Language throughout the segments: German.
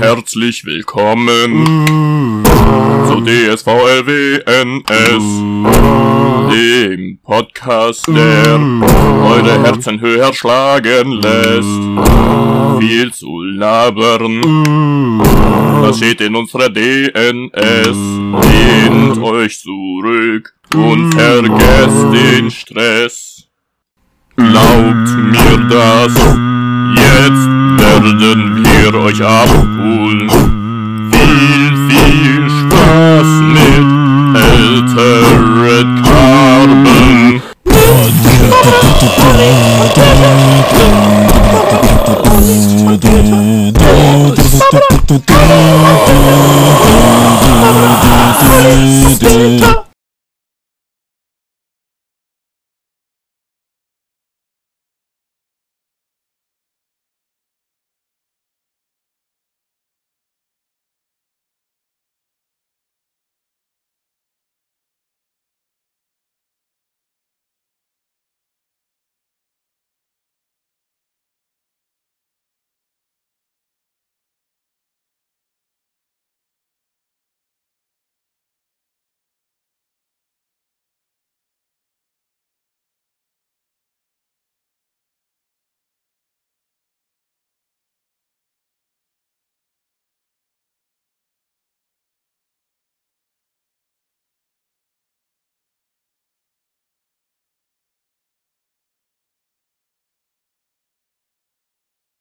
Herzlich willkommen zu DSVLWNS, dem Podcast, der eure Herzen höher schlagen lässt. Viel zu labern, das steht in unserer DNS. Lehnt euch zurück und vergesst den Stress. Glaubt mir das, jetzt werden wir euch abholen. Viel, viel Spaß mit Altered Carbon.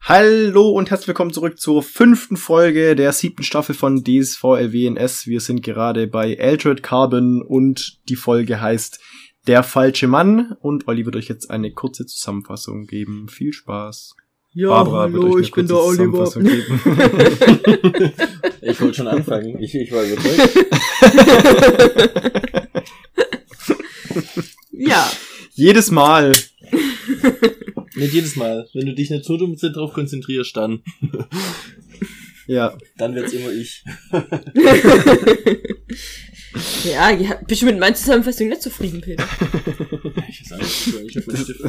Hallo und herzlich willkommen zurück zur fünften Folge der siebten Staffel von DSVLWNS. Wir sind gerade bei Altered Carbon und die Folge heißt Der falsche Mann und Olli wird euch jetzt eine kurze Zusammenfassung geben. Viel Spaß. Ja, Barbara wird hallo, euch eine ich bin kurze der Oliver. Zusammenfassung geben. Ich wollte schon anfangen. Ich, ich war überzeugt. ja, Jedes Mal. Nicht jedes Mal. Wenn du dich nicht so dumm drauf konzentrierst, dann, Ja. dann wird's immer ich. ja, ja, bist du mit meiner Zusammenfassung nicht zufrieden, Peter? Ich weiß auch nicht, ich hab meinen Stift.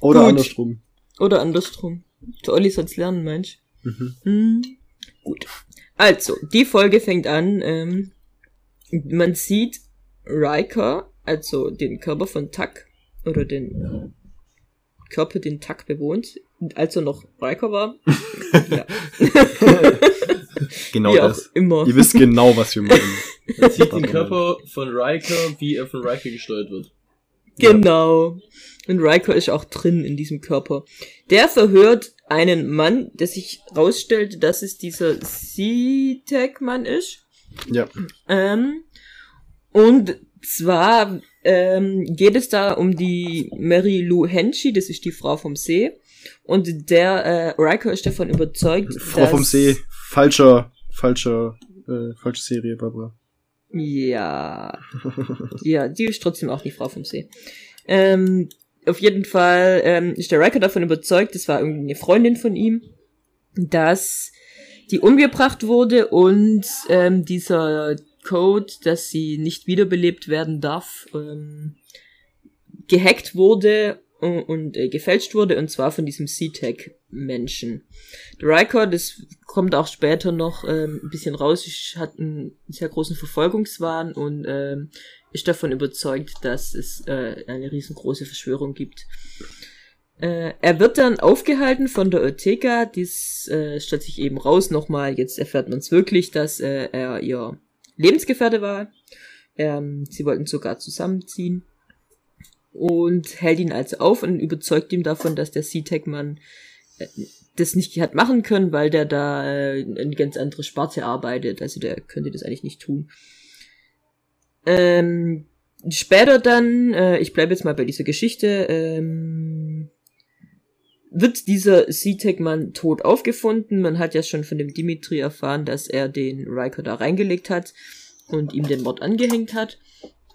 Oder Gut. andersrum. Oder andersrum. Der Olli soll's lernen, Mensch. Mhm. Hm, gut. Also, die Folge fängt an, ähm, man sieht Riker, also den Körper von Tuck, oder den Körper, den Tuck bewohnt, als er noch Riker war. ja, Genau auch das. immer. Ihr wisst genau, was wir meinen. Man sieht den Körper von Riker, wie er von Riker gesteuert wird. Genau. Und Riker ist auch drin in diesem Körper. Der verhört einen Mann, der sich rausstellt, dass es dieser C-Tech-Mann ist. Ja. Ähm, und zwar ähm, geht es da um die Mary Lou Henchy, das ist die Frau vom See. Und der äh, Riker ist davon überzeugt, Frau dass, vom See. Falscher, falscher, äh, falsche Serie, Barbara. Ja. ja, die ist trotzdem auch die Frau vom See. Ähm, auf jeden Fall ähm, ist der Riker davon überzeugt, das war irgendwie eine Freundin von ihm, dass die umgebracht wurde und ähm, dieser Code, dass sie nicht wiederbelebt werden darf, ähm, gehackt wurde und, und äh, gefälscht wurde, und zwar von diesem C-Tech-Menschen. Der Riker, das kommt auch später noch ähm, ein bisschen raus, hat einen sehr großen Verfolgungswahn und ähm, ist davon überzeugt, dass es äh, eine riesengroße Verschwörung gibt. Äh, er wird dann aufgehalten von der Ortega, dies äh, stellt sich eben raus nochmal, jetzt erfährt man es wirklich, dass äh, er ihr Lebensgefährte war. Ähm, sie wollten sogar zusammenziehen und hält ihn also auf und überzeugt ihn davon, dass der C-Tech-Mann äh, das nicht hat machen können, weil der da äh, eine ganz andere Sparte arbeitet. Also der könnte das eigentlich nicht tun. Ähm, später dann, äh, ich bleibe jetzt mal bei dieser Geschichte, ähm, wird dieser C-Tech-Mann tot aufgefunden. Man hat ja schon von dem Dimitri erfahren, dass er den Riker da reingelegt hat und ihm den Mord angehängt hat.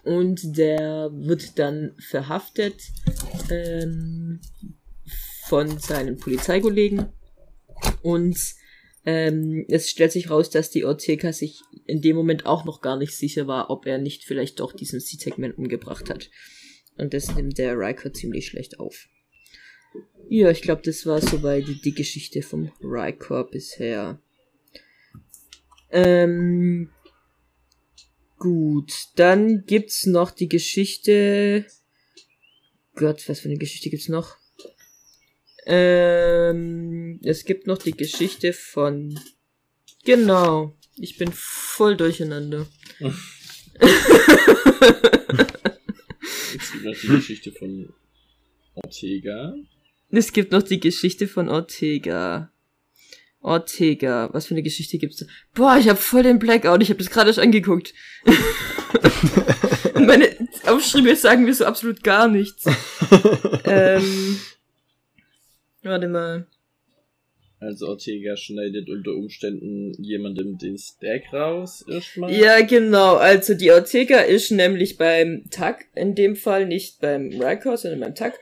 Und der wird dann verhaftet ähm, von seinen Polizeikollegen. Und ähm, es stellt sich raus, dass die Ortega sich in dem Moment auch noch gar nicht sicher war, ob er nicht vielleicht doch diesen C-Tech-Man umgebracht hat. Und das nimmt der Riker ziemlich schlecht auf. Ja, ich glaube, das war soweit die, die Geschichte vom Rykor bisher. Ähm, gut, dann gibt's noch die Geschichte. Gott, was für eine Geschichte gibt's noch? Ähm, es gibt noch die Geschichte von. Genau, ich bin voll durcheinander. Es gibt noch die Geschichte von Ortega. Es gibt noch die Geschichte von Ortega. Ortega, was für eine Geschichte gibt's da? Boah, ich hab voll den Blackout, ich habe das gerade erst angeguckt. Und meine Aufschriebe sagen mir so absolut gar nichts. ähm, warte mal. Also Ortega schneidet unter Umständen jemandem den Stack raus erstmal. Ja, genau. Also die Ortega ist nämlich beim Tag in dem Fall, nicht beim Rykor, sondern beim Tag.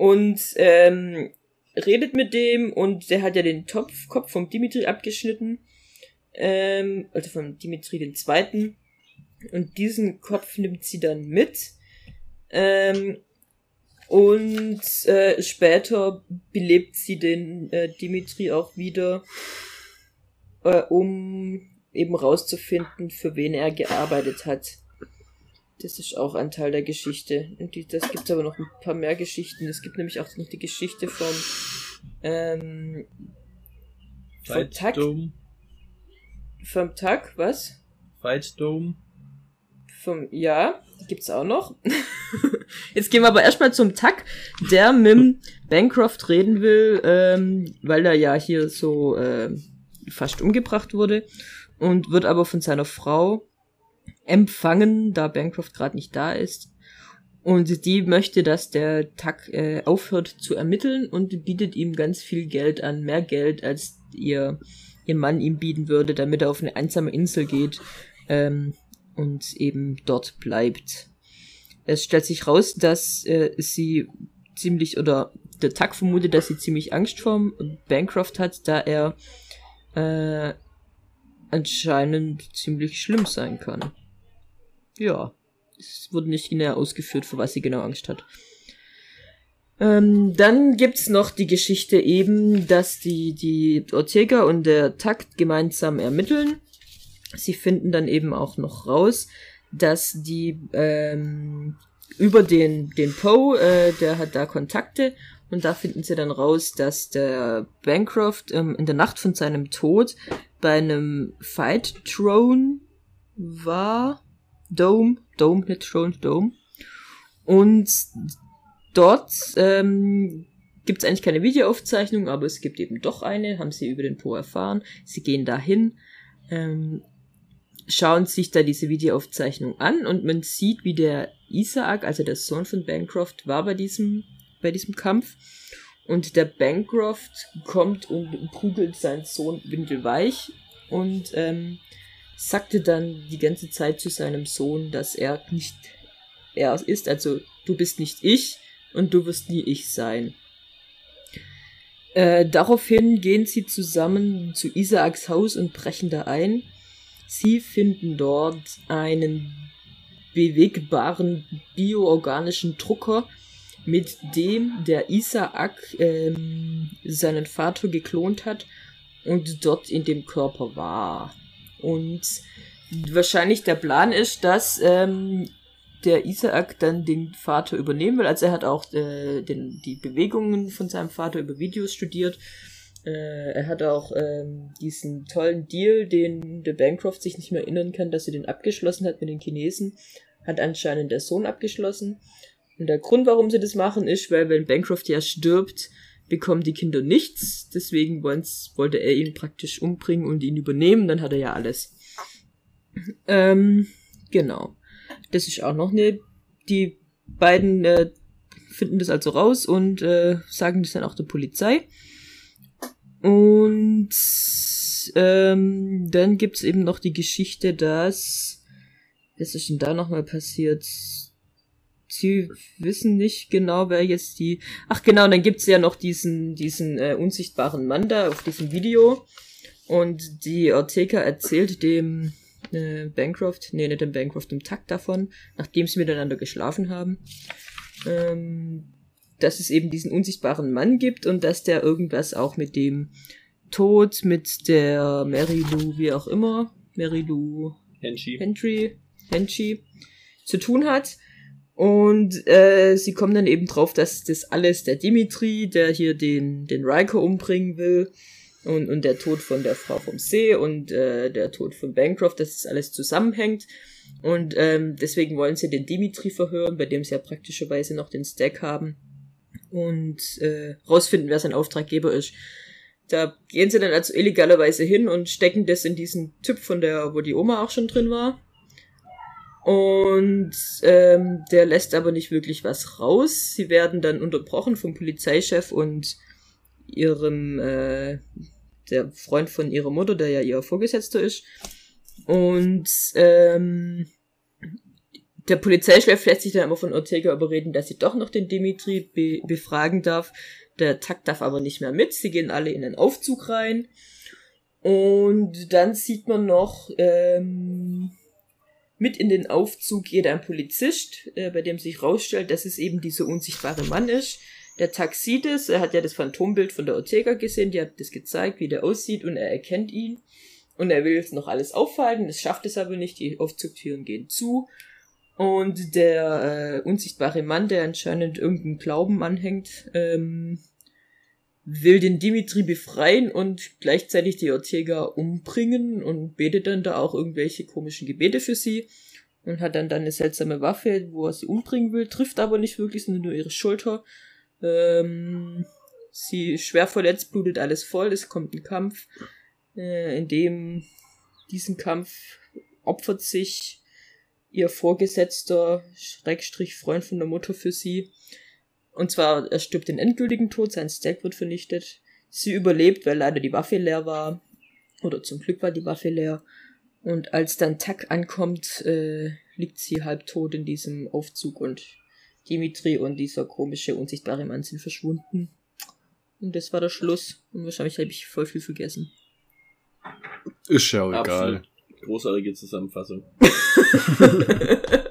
Und ähm, redet mit dem und der hat ja den Topf, Kopf vom Dimitri abgeschnitten. Ähm, also vom Dimitri den Zweiten. Und diesen Kopf nimmt sie dann mit. Ähm, und äh, später belebt sie den äh, Dimitri auch wieder, äh, um eben rauszufinden, für wen er gearbeitet hat. Das ist auch ein Teil der Geschichte. Und die, das gibt aber noch ein paar mehr Geschichten. Es gibt nämlich auch noch die Geschichte vom ähm, vom Tag, vom Tag, was? Fight Dome. Vom, ja, gibt's auch noch. Jetzt gehen wir aber erstmal zum Tuck, der mit Bancroft reden will, ähm, weil er ja hier so äh, fast umgebracht wurde und wird aber von seiner Frau empfangen, da Bancroft gerade nicht da ist. Und die möchte, dass der Tuck äh, aufhört zu ermitteln und bietet ihm ganz viel Geld an, mehr Geld, als ihr, ihr Mann ihm bieten würde, damit er auf eine einsame Insel geht ähm, und eben dort bleibt. Es stellt sich raus, dass äh, sie ziemlich, oder der Tuck vermutet, dass sie ziemlich Angst vor Bancroft hat, da er äh, anscheinend ziemlich schlimm sein kann. Ja, es wurde nicht näher ausgeführt, vor was sie genau Angst hat. Ähm, dann gibt's noch die Geschichte eben, dass die, die Ortega und der Takt gemeinsam ermitteln. Sie finden dann eben auch noch raus, dass die ähm, über den, den Poe, äh, der hat da Kontakte und da finden sie dann raus, dass der Bancroft ähm, in der Nacht von seinem Tod bei einem Fight Throne war. Dome, Dome, nicht Throne, Dome. Und dort ähm, gibt es eigentlich keine Videoaufzeichnung, aber es gibt eben doch eine, haben sie über den Po erfahren. Sie gehen dahin, ähm, schauen sich da diese Videoaufzeichnung an und man sieht, wie der Isaac, also der Sohn von Bancroft, war bei diesem, bei diesem Kampf. Und der Bancroft kommt und prügelt seinen Sohn windelweich und ähm, sagte dann die ganze Zeit zu seinem Sohn, dass er nicht er ist, also du bist nicht ich und du wirst nie ich sein. Äh, daraufhin gehen sie zusammen zu Isaaks Haus und brechen da ein. Sie finden dort einen bewegbaren bioorganischen Drucker, mit dem der Isaak ähm, seinen Vater geklont hat und dort in dem Körper war. Und wahrscheinlich der Plan ist, dass ähm, der Isaac dann den Vater übernehmen will. Also er hat auch äh, den, die Bewegungen von seinem Vater über Videos studiert. Äh, er hat auch ähm, diesen tollen Deal, den der Bancroft sich nicht mehr erinnern kann, dass er den abgeschlossen hat mit den Chinesen, hat anscheinend der Sohn abgeschlossen. Und der Grund, warum sie das machen, ist, weil wenn Bancroft ja stirbt, bekommen die Kinder nichts. Deswegen wollte er ihn praktisch umbringen und ihn übernehmen. Dann hat er ja alles. Ähm, genau. Das ist auch noch eine. Die beiden äh, finden das also raus und äh, sagen das dann auch der Polizei. Und ähm, dann gibt's eben noch die Geschichte, dass. Was ist denn da nochmal passiert? Sie wissen nicht genau, wer jetzt die. Ach genau, dann gibt's ja noch diesen, diesen äh, unsichtbaren Mann da auf diesem Video. Und die Ortega erzählt dem äh, Bancroft, nee, nicht dem Bancroft, dem Takt davon, nachdem sie miteinander geschlafen haben. Ähm, dass es eben diesen unsichtbaren Mann gibt und dass der irgendwas auch mit dem Tod, mit der Mary Lou, wie auch immer, Mary Lou Henshi. Henry, Henshi zu tun hat. Und äh, sie kommen dann eben drauf, dass das alles der Dimitri, der hier den, den Riker umbringen will, und, und der Tod von der Frau vom See und äh, der Tod von Bancroft, dass das alles zusammenhängt. Und ähm, deswegen wollen sie den Dimitri verhören, bei dem sie ja praktischerweise noch den Stack haben. Und äh, rausfinden, wer sein Auftraggeber ist. Da gehen sie dann also illegalerweise hin und stecken das in diesen Typ von der, wo die Oma auch schon drin war. Und ähm, der lässt aber nicht wirklich was raus. Sie werden dann unterbrochen vom Polizeichef und ihrem äh, der Freund von ihrer Mutter, der ja ihr Vorgesetzter ist. Und ähm, der Polizeichef lässt sich dann immer von Ortega überreden, dass sie doch noch den Dimitri be befragen darf. Der Takt darf aber nicht mehr mit. Sie gehen alle in den Aufzug rein. Und dann sieht man noch ähm, mit in den Aufzug geht ein Polizist, äh, bei dem sich rausstellt, dass es eben dieser unsichtbare Mann ist. Der Tag sieht es, er hat ja das Phantombild von der Ortega gesehen, die hat das gezeigt, wie der aussieht und er erkennt ihn. Und er will jetzt noch alles aufhalten, das schafft es aber nicht, die Aufzugtüren gehen zu. Und der äh, unsichtbare Mann, der anscheinend irgendeinen Glauben anhängt, ähm, will den Dimitri befreien und gleichzeitig die Ortega umbringen und betet dann da auch irgendwelche komischen Gebete für sie und hat dann dann eine seltsame Waffe, wo er sie umbringen will, trifft aber nicht wirklich, sondern nur ihre Schulter. Ähm, sie schwer verletzt, blutet alles voll, es kommt ein Kampf, äh, in dem diesen Kampf opfert sich ihr Vorgesetzter, Schrägstrich Freund von der Mutter für sie und zwar, er stirbt den endgültigen Tod, sein Stack wird vernichtet. Sie überlebt, weil leider die Waffe leer war. Oder zum Glück war die Waffe leer. Und als dann Tack ankommt, äh, liegt sie halbtot in diesem Aufzug und Dimitri und dieser komische, unsichtbare Mann sind verschwunden. Und das war der Schluss. Und wahrscheinlich habe ich voll viel vergessen. Ist ja auch egal. Absolut. Großartige Zusammenfassung.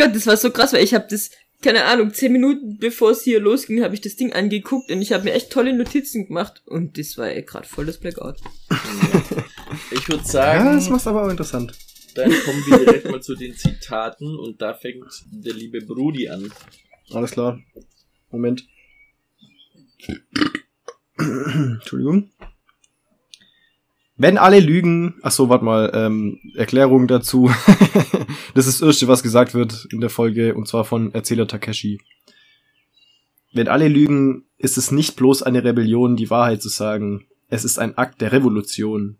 Gott, das war so krass, weil ich habe das, keine Ahnung, zehn Minuten bevor es hier losging, habe ich das Ding angeguckt und ich habe mir echt tolle Notizen gemacht und das war ja gerade voll das Blackout. Ich würde sagen, Ja, das macht's aber auch interessant. dann kommen wir direkt mal zu den Zitaten und da fängt der liebe Brudi an. Alles klar. Moment. Entschuldigung. Wenn alle lügen, ach so, warte mal, ähm, Erklärung dazu. das ist das Erste, was gesagt wird in der Folge, und zwar von Erzähler Takeshi. Wenn alle lügen, ist es nicht bloß eine Rebellion, die Wahrheit zu sagen. Es ist ein Akt der Revolution.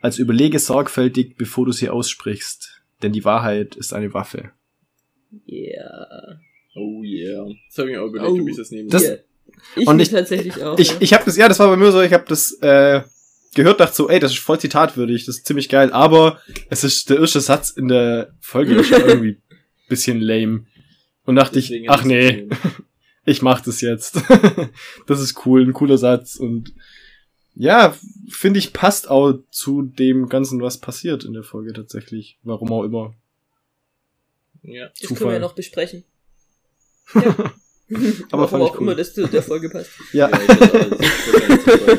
Also überlege sorgfältig, bevor du sie aussprichst, denn die Wahrheit ist eine Waffe. Yeah. Oh yeah. Das habe ich mir auch überlegt, Oh. ob ich das nehme. Das- Yeah. Ich und und ich- tatsächlich auch. Ich, ja. ich habe das, ja, das war bei mir so, ich habe das äh, gehört, dachte so, ey, das ist voll zitatwürdig, das ist ziemlich geil, aber es ist der erste Satz in der Folge ist schon irgendwie bisschen lame. Und dachte Deswegen ich, ach nee, ich mach das jetzt. das ist cool, ein cooler Satz und ja, finde ich, passt auch zu dem Ganzen, was passiert in der Folge tatsächlich. Warum auch immer. Ja. das können wir Zufall. ja noch besprechen. Ja. Aber Warum fand ich auch cool. immer das zu der Folge passt. Ja, Ja,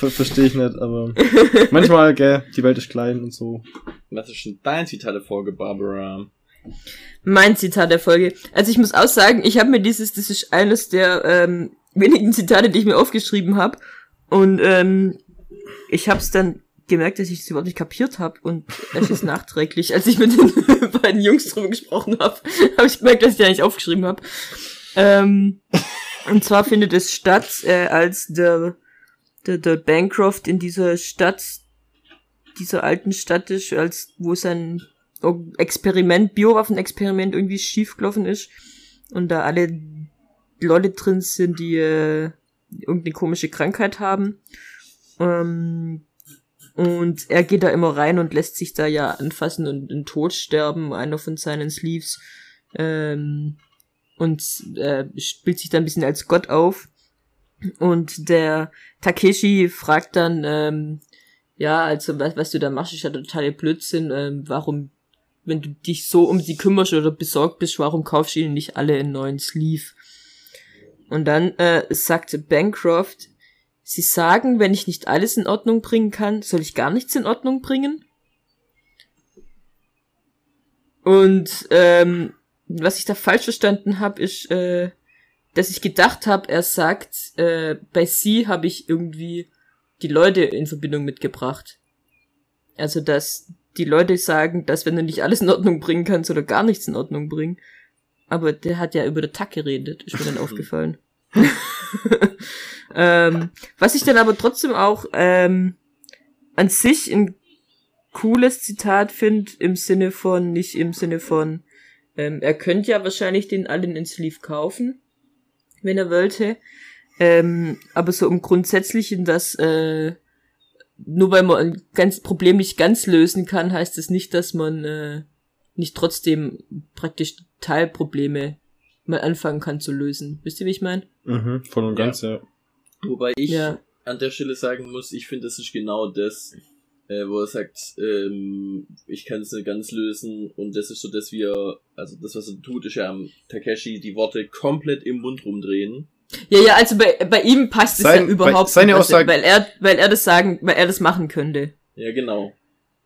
ver verstehe ich nicht, aber manchmal, gell, die Welt ist klein und so. Was ist denn dein Zitat der Folge, Barbara? Mein Zitat der Folge. Also ich muss auch sagen, ich habe mir dieses, das ist eines der ähm, wenigen Zitate, die ich mir aufgeschrieben habe. Und ähm, ich habe es dann gemerkt, dass ich es überhaupt nicht kapiert habe. Und es ist nachträglich, als ich mit den beiden Jungs drüber gesprochen habe, habe ich gemerkt, dass ich die eigentlich aufgeschrieben habe. Ähm, und zwar findet es statt, äh, als der, der, der Bancroft in dieser Stadt, dieser alten Stadt ist, als wo sein Experiment, Biowaffenexperiment irgendwie schiefgelaufen ist und da alle Leute drin sind, die äh, irgendeine komische Krankheit haben. Ähm, und er geht da immer rein und lässt sich da ja anfassen und in Tod sterben, einer von seinen Sleeves. Ähm, und äh, spielt sich da ein bisschen als Gott auf. Und der Takeshi fragt dann, ähm, ja, also was, was du da machst, ist ja totale Blödsinn, ähm, warum wenn du dich so um sie kümmerst oder besorgt bist, warum kaufst du ihnen nicht alle einen neuen Sleeve? Und dann äh, sagte Bancroft, sie sagen, wenn ich nicht alles in Ordnung bringen kann, soll ich gar nichts in Ordnung bringen? Und ähm, was ich da falsch verstanden habe, ist, äh, dass ich gedacht habe, er sagt, äh, bei sie habe ich irgendwie die Leute in Verbindung mitgebracht. Also, dass die Leute sagen, dass wenn du nicht alles in Ordnung bringen kannst oder gar nichts in Ordnung bringen. Aber der hat ja über den Tag geredet, ist mir dann aufgefallen. ähm, was ich dann aber trotzdem auch ähm, an sich ein cooles Zitat finde, im Sinne von, nicht im Sinne von, ähm, er könnte ja wahrscheinlich den allen in Sleeve kaufen, wenn er wollte. Ähm, aber so im Grundsätzlichen, dass äh, nur weil man ein ganz Problem nicht ganz lösen kann, heißt es das nicht, dass man äh, nicht trotzdem praktisch Teilprobleme mal anfangen kann zu lösen. Wisst ihr, wie ich meine? Mhm, voll und Ja. ganz, ja. Wobei ich Ja. an der Stelle sagen muss, ich finde, das ist genau das, äh, wo er sagt, ähm, ich kann es nicht ganz lösen und das ist so, dass wir, also das, was er tut, ist ja am Takeshi die Worte komplett im Mund rumdrehen. Ja, ja, also bei, bei ihm passt es Sein- ja überhaupt bei- seine nicht, Aussage- weil er, weil er das sagen, weil er das machen könnte. Ja, genau.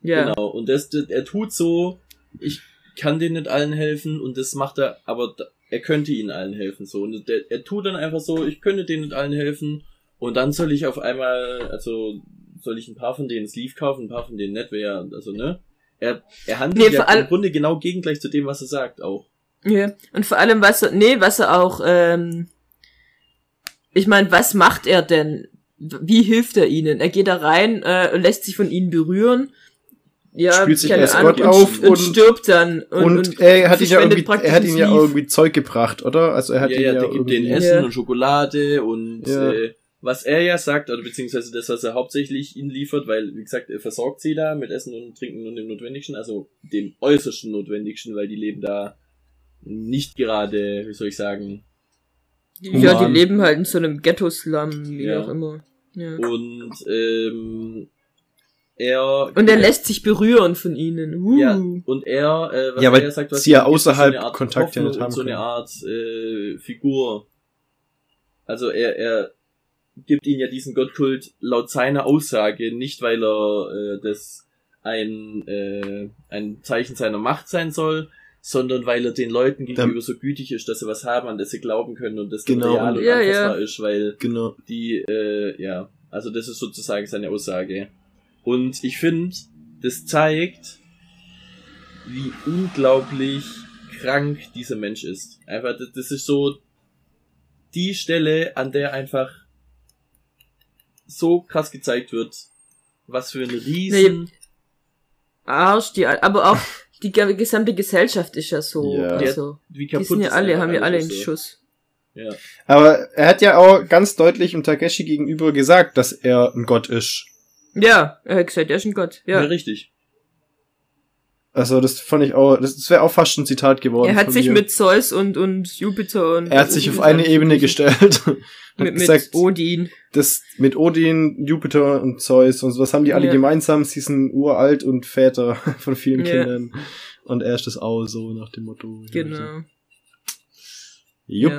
Ja. Genau. Und das, das, er tut so, ich kann denen nicht allen helfen und das macht er, aber da- er könnte ihnen allen helfen, so. Und der, er tut dann einfach so, ich könnte denen nicht allen helfen und dann soll ich auf einmal, also, soll ich ein paar von denen Sleeve kaufen, ein paar von denen nicht, wäre, also, ne? Er, er handelt Nee, ja im Grunde genau gegengleich zu dem, was er sagt, auch. Ja. Und vor allem, was er, nee, was er auch, ähm, ich meine, was macht er denn? Wie hilft er ihnen? Er geht da rein, äh, und lässt sich von ihnen berühren. Ja, Spielt sich keine als Gott und, auf und, und- stirbt dann. Und, er hat ihn ja irgendwie, praktisch er hat ihn ja irgendwie Zeug gebracht, oder? Also er hat ja, ihn ja, ja, der gibt denen irgendwie, Essen Ja. und Schokolade und Ja. äh, was er ja sagt, oder beziehungsweise das, was er hauptsächlich ihnen liefert, weil, wie gesagt, er versorgt sie da mit Essen und Trinken und dem Notwendigsten, also dem äußersten Notwendigsten, weil die leben da nicht gerade, wie soll ich sagen, Ja, die Human. leben halt in so einem Ghetto-Slum, wie Ja. auch immer. Ja. und ähm, er Und er lässt sich berühren von ihnen. Uh. ja, und er, äh, was Ja, weil er sagt, was sie ja außerhalb so eine Art Kontakt haben und so eine. Art äh, Figur. Also er, er gibt ihnen ja diesen Gottkult laut seiner Aussage, nicht weil er äh, das ein, äh, ein Zeichen seiner Macht sein soll, sondern weil er den Leuten gegenüber so gütig ist, dass sie was haben, an das sie glauben können und das Genau. real und Ja, anfassbar ja. ist, weil Genau. die, äh, ja, also das ist sozusagen seine Aussage. Und ich finde, das zeigt, wie unglaublich krank dieser Mensch ist. Einfach, das, das ist so die Stelle, an der einfach so krass gezeigt wird, was für ein riesen... Arsch, die, aber auch die ge- gesamte Gesellschaft ist ja so. Ja. Also, wie die kaputt sind ja alle, haben ja alle einen so. Schuss. Ja. Aber er hat ja auch ganz deutlich dem Takeshi gegenüber gesagt, dass er ein Gott ist. Ja, er hat gesagt, er ist ein Gott. ja, Ja. richtig. Also das fand ich auch, das, das wäre auch fast ein Zitat geworden. Er hat sich mir. mit Zeus und, und Jupiter und. er hat sich auf eine Ebene gestellt. Mit, mit gesagt, Odin. das mit Odin, Jupiter und Zeus und so, was haben die alle Ja. gemeinsam? Sie sind uralt und Väter von vielen Ja. Kindern. Und er ist das auch so nach dem Motto. Genau. Jupp. Ja.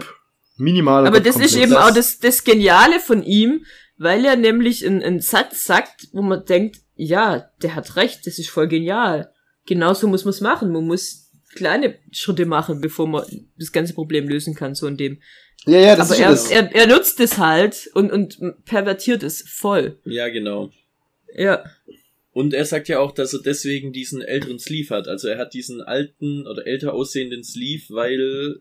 Minimal. Aber das ist eben Das- auch das, das Geniale von ihm, weil er nämlich einen, einen Satz sagt, wo man denkt, ja, der hat recht, das ist voll genial. Genauso muss man es machen. Man muss kleine Schritte machen, bevor man das ganze Problem lösen kann, so in dem. Ja, ja, das Aber ist ja er, das. er, er nutzt es halt und, und pervertiert es voll. Ja, genau. Ja. Und er sagt ja auch, dass er deswegen diesen älteren Sleeve hat. Also er hat diesen alten oder älter aussehenden Sleeve, weil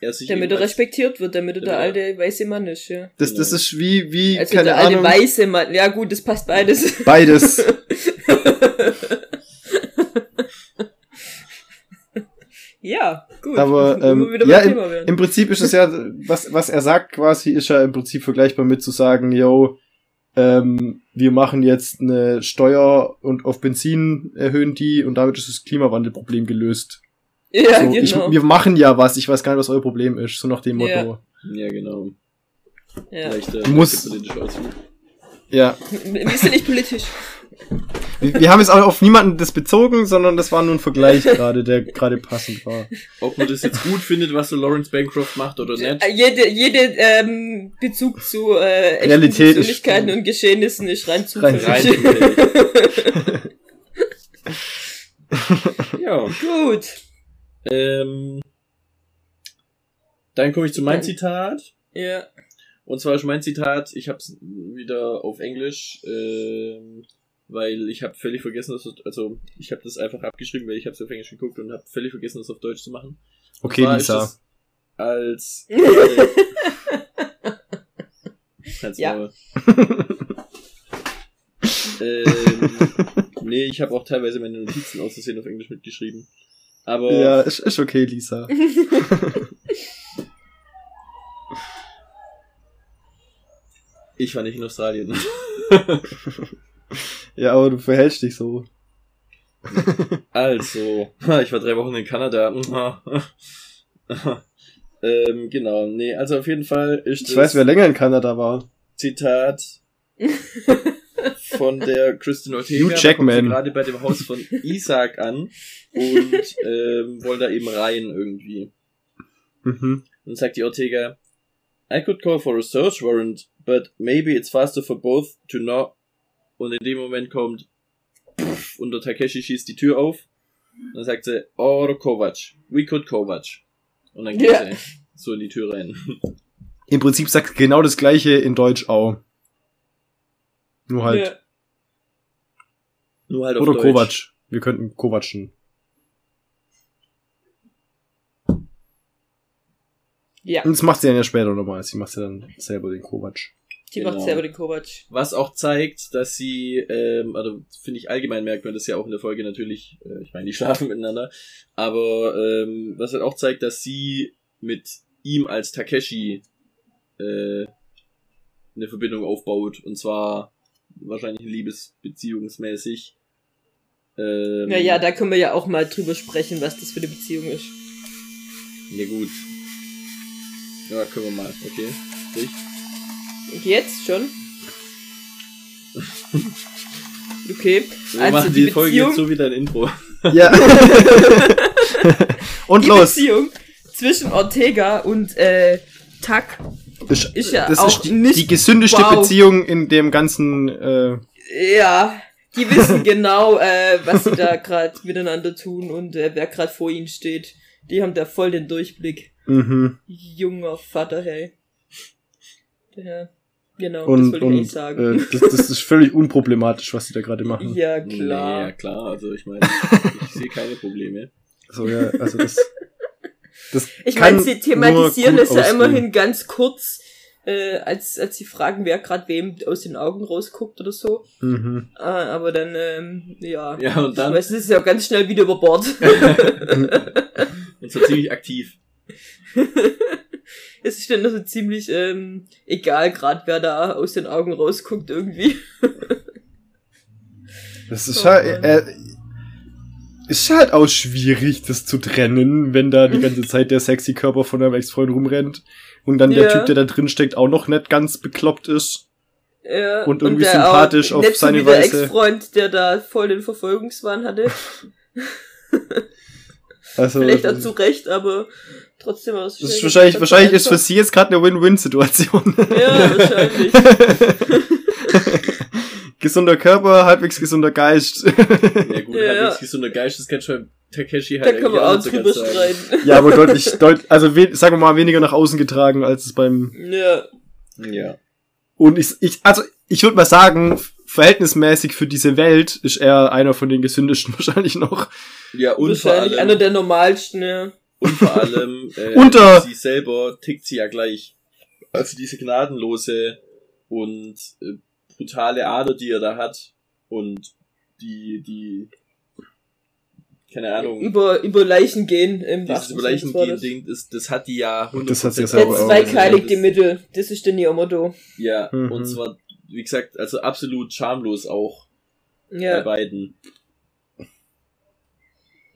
er sich Damit er respektiert wird, damit er der Ja. alte weiße Mann ist, ja. Das, das genau. ist wie, wie, Also keine der alte Ahnung. weiße Mann. Ja gut, das passt beides. Beides. ja, gut. Aber ähm, ja, im, im Prinzip ist es ja, was, was er sagt quasi, ist ja im Prinzip vergleichbar mit zu sagen, yo, ähm, wir machen jetzt eine Steuer und auf Benzin erhöhen die und damit ist das Klimawandelproblem gelöst. ja, so, ich, genau. wir machen ja was, ich weiß gar nicht, was euer Problem ist, so nach dem Motto. Ja. Ja, genau. ja. Vielleicht äh, Muss-. Ja, Wir sind nicht politisch. Wir, wir haben jetzt auch auf niemanden das bezogen, sondern das war nur ein Vergleich gerade, der gerade passend war. Ob man das jetzt gut findet, was so Lawrence Bancroft macht oder nicht. Äh, Jede, jede ähm, Bezug zu äh, echten Realität ist- Persönlichkeiten und Geschehnissen ist rein Rein zufällig. Rein zufällig. ja. Gut. Ähm, dann komme ich zu meinem Zitat. Ja. Und zwar ist mein Zitat, ich habe es wieder auf Englisch, ähm, weil ich habe völlig vergessen, dass also ich habe das einfach abgeschrieben, weil ich habe es auf Englisch geguckt und habe völlig vergessen, das auf Deutsch zu machen. Und Okay, zwar Lisa. Als Halt's Ja. Ähm, nee, ich habe auch teilweise meine Notizen aus Versehen auf Englisch mitgeschrieben. Aber Ja, ist, ist okay, Lisa. ich war nicht in Australien. Ja, aber du verhältst dich so. Also, ich war drei Wochen in Kanada. ähm, genau, nee, also auf jeden Fall ist Ich weiß, wer länger in Kanada war. Zitat von der Christian Ortega. Hugh Jackman. gerade bei dem Haus von Isaac an und ähm, wollen da eben rein irgendwie. Mhm. Und sagt die Ortega, I could call for a search warrant, but maybe it's faster for both to know. Und in dem Moment kommt und der Takeshi schießt die Tür auf. Und dann sagt sie, or Kovac. We could Kovac. Und dann geht Ja. sie so in die Tür rein. Im Prinzip sagt genau das gleiche in Deutsch auch. Nur halt. Ja. Nur halt auf Oder Deutsch. Kovac. Wir könnten Kovacen. ja, Und das macht sie dann ja später nochmal. Sie macht ja dann selber den Kovac. Die Genau. macht selber den Kovac. Was auch zeigt, dass sie, ähm, also finde ich allgemein merkt man das ja auch in der Folge natürlich, äh, ich meine, die schlafen miteinander, aber ähm, was halt auch zeigt, dass sie mit ihm als Takeshi äh, eine Verbindung aufbaut und zwar wahrscheinlich liebesbeziehungsmäßig. Ähm, Ja, ja, da können wir ja auch mal drüber sprechen, was das für eine Beziehung ist. Ja gut. Ja, können wir mal, okay. Sprich. Jetzt schon? Okay. Wir Also machen die die, Folge Beziehung- jetzt so wieder ein Intro. Ja. Und die los. Beziehung zwischen Ortega und äh, Tak Ist, ist ja das auch ist die, nicht- die gesündeste Wow. Beziehung in dem ganzen. Äh, Ja, die wissen genau, äh, was sie da gerade miteinander tun und äh, wer gerade vor ihnen steht. Die haben da voll den Durchblick. mhm. Junger Vater, hey. Ja, genau, Und, das wollte ich und nicht sagen. äh, das, das ist völlig unproblematisch, was sie da gerade machen. ja, Nee, klar. ja klar, also ich meine, ich sehe keine Probleme. So, ja, also das. das Ich meine, sie thematisieren es ja ausgehen. immerhin ganz kurz, äh, als, als sie fragen, wer gerade wem aus den Augen rausguckt oder so. Mhm. Ah, aber dann, ähm, ja. Ja, und dann- Ich weiß, das ist ja ganz schnell wieder über Bord. Und zwar ziemlich aktiv. Es ist dann also ziemlich ähm, egal, gerade wer da aus den Augen rausguckt irgendwie. Das ist Oh halt, äh, ist halt auch schwierig, das zu trennen, wenn da die ganze Zeit der sexy Körper von einem Ex-Freund rumrennt und dann der Ja. Typ, der da drin steckt, auch noch nicht ganz bekloppt ist. Ja, Und irgendwie der sympathisch auf seine so wie der Weise. Ex-Freund, der da voll den Verfolgungswahn hatte. Also, Vielleicht auch das zu Recht, aber trotzdem es ist wahrscheinlich, wahrscheinlich ist für sie jetzt gerade eine Win-Win-Situation. Ja, wahrscheinlich. gesunder Körper, halbwegs gesunder Geist. Ja gut, Ja, ja, ja. hat so eine Geisteskennt Takeshi Da halt können wir auch drüber streiten. ja, aber deutlich, deut also sagen wir mal weniger nach außen getragen, als es beim Ja. Ja. Und ich, ich also ich würde mal sagen, verhältnismäßig für diese Welt ist er einer von den gesündesten wahrscheinlich noch. Ja, und vor Wahrscheinlich einer der normalsten, ja. Und vor allem, äh, Unter- sie selber tickt sie ja gleich. Also diese gnadenlose und äh, brutale Ader, die er da hat und die, die, keine Ahnung, Über, über Leichen gehen im dieses Sinne des Wortes. Überleichen-Ding, das, das hat die ja 100% Das hat sie ja Der selber auch. zweigkeiligte Mittel, das ist denn ihr Motto. Ja, Mhm. und zwar, wie gesagt, also absolut schamlos auch bei Ja. beiden.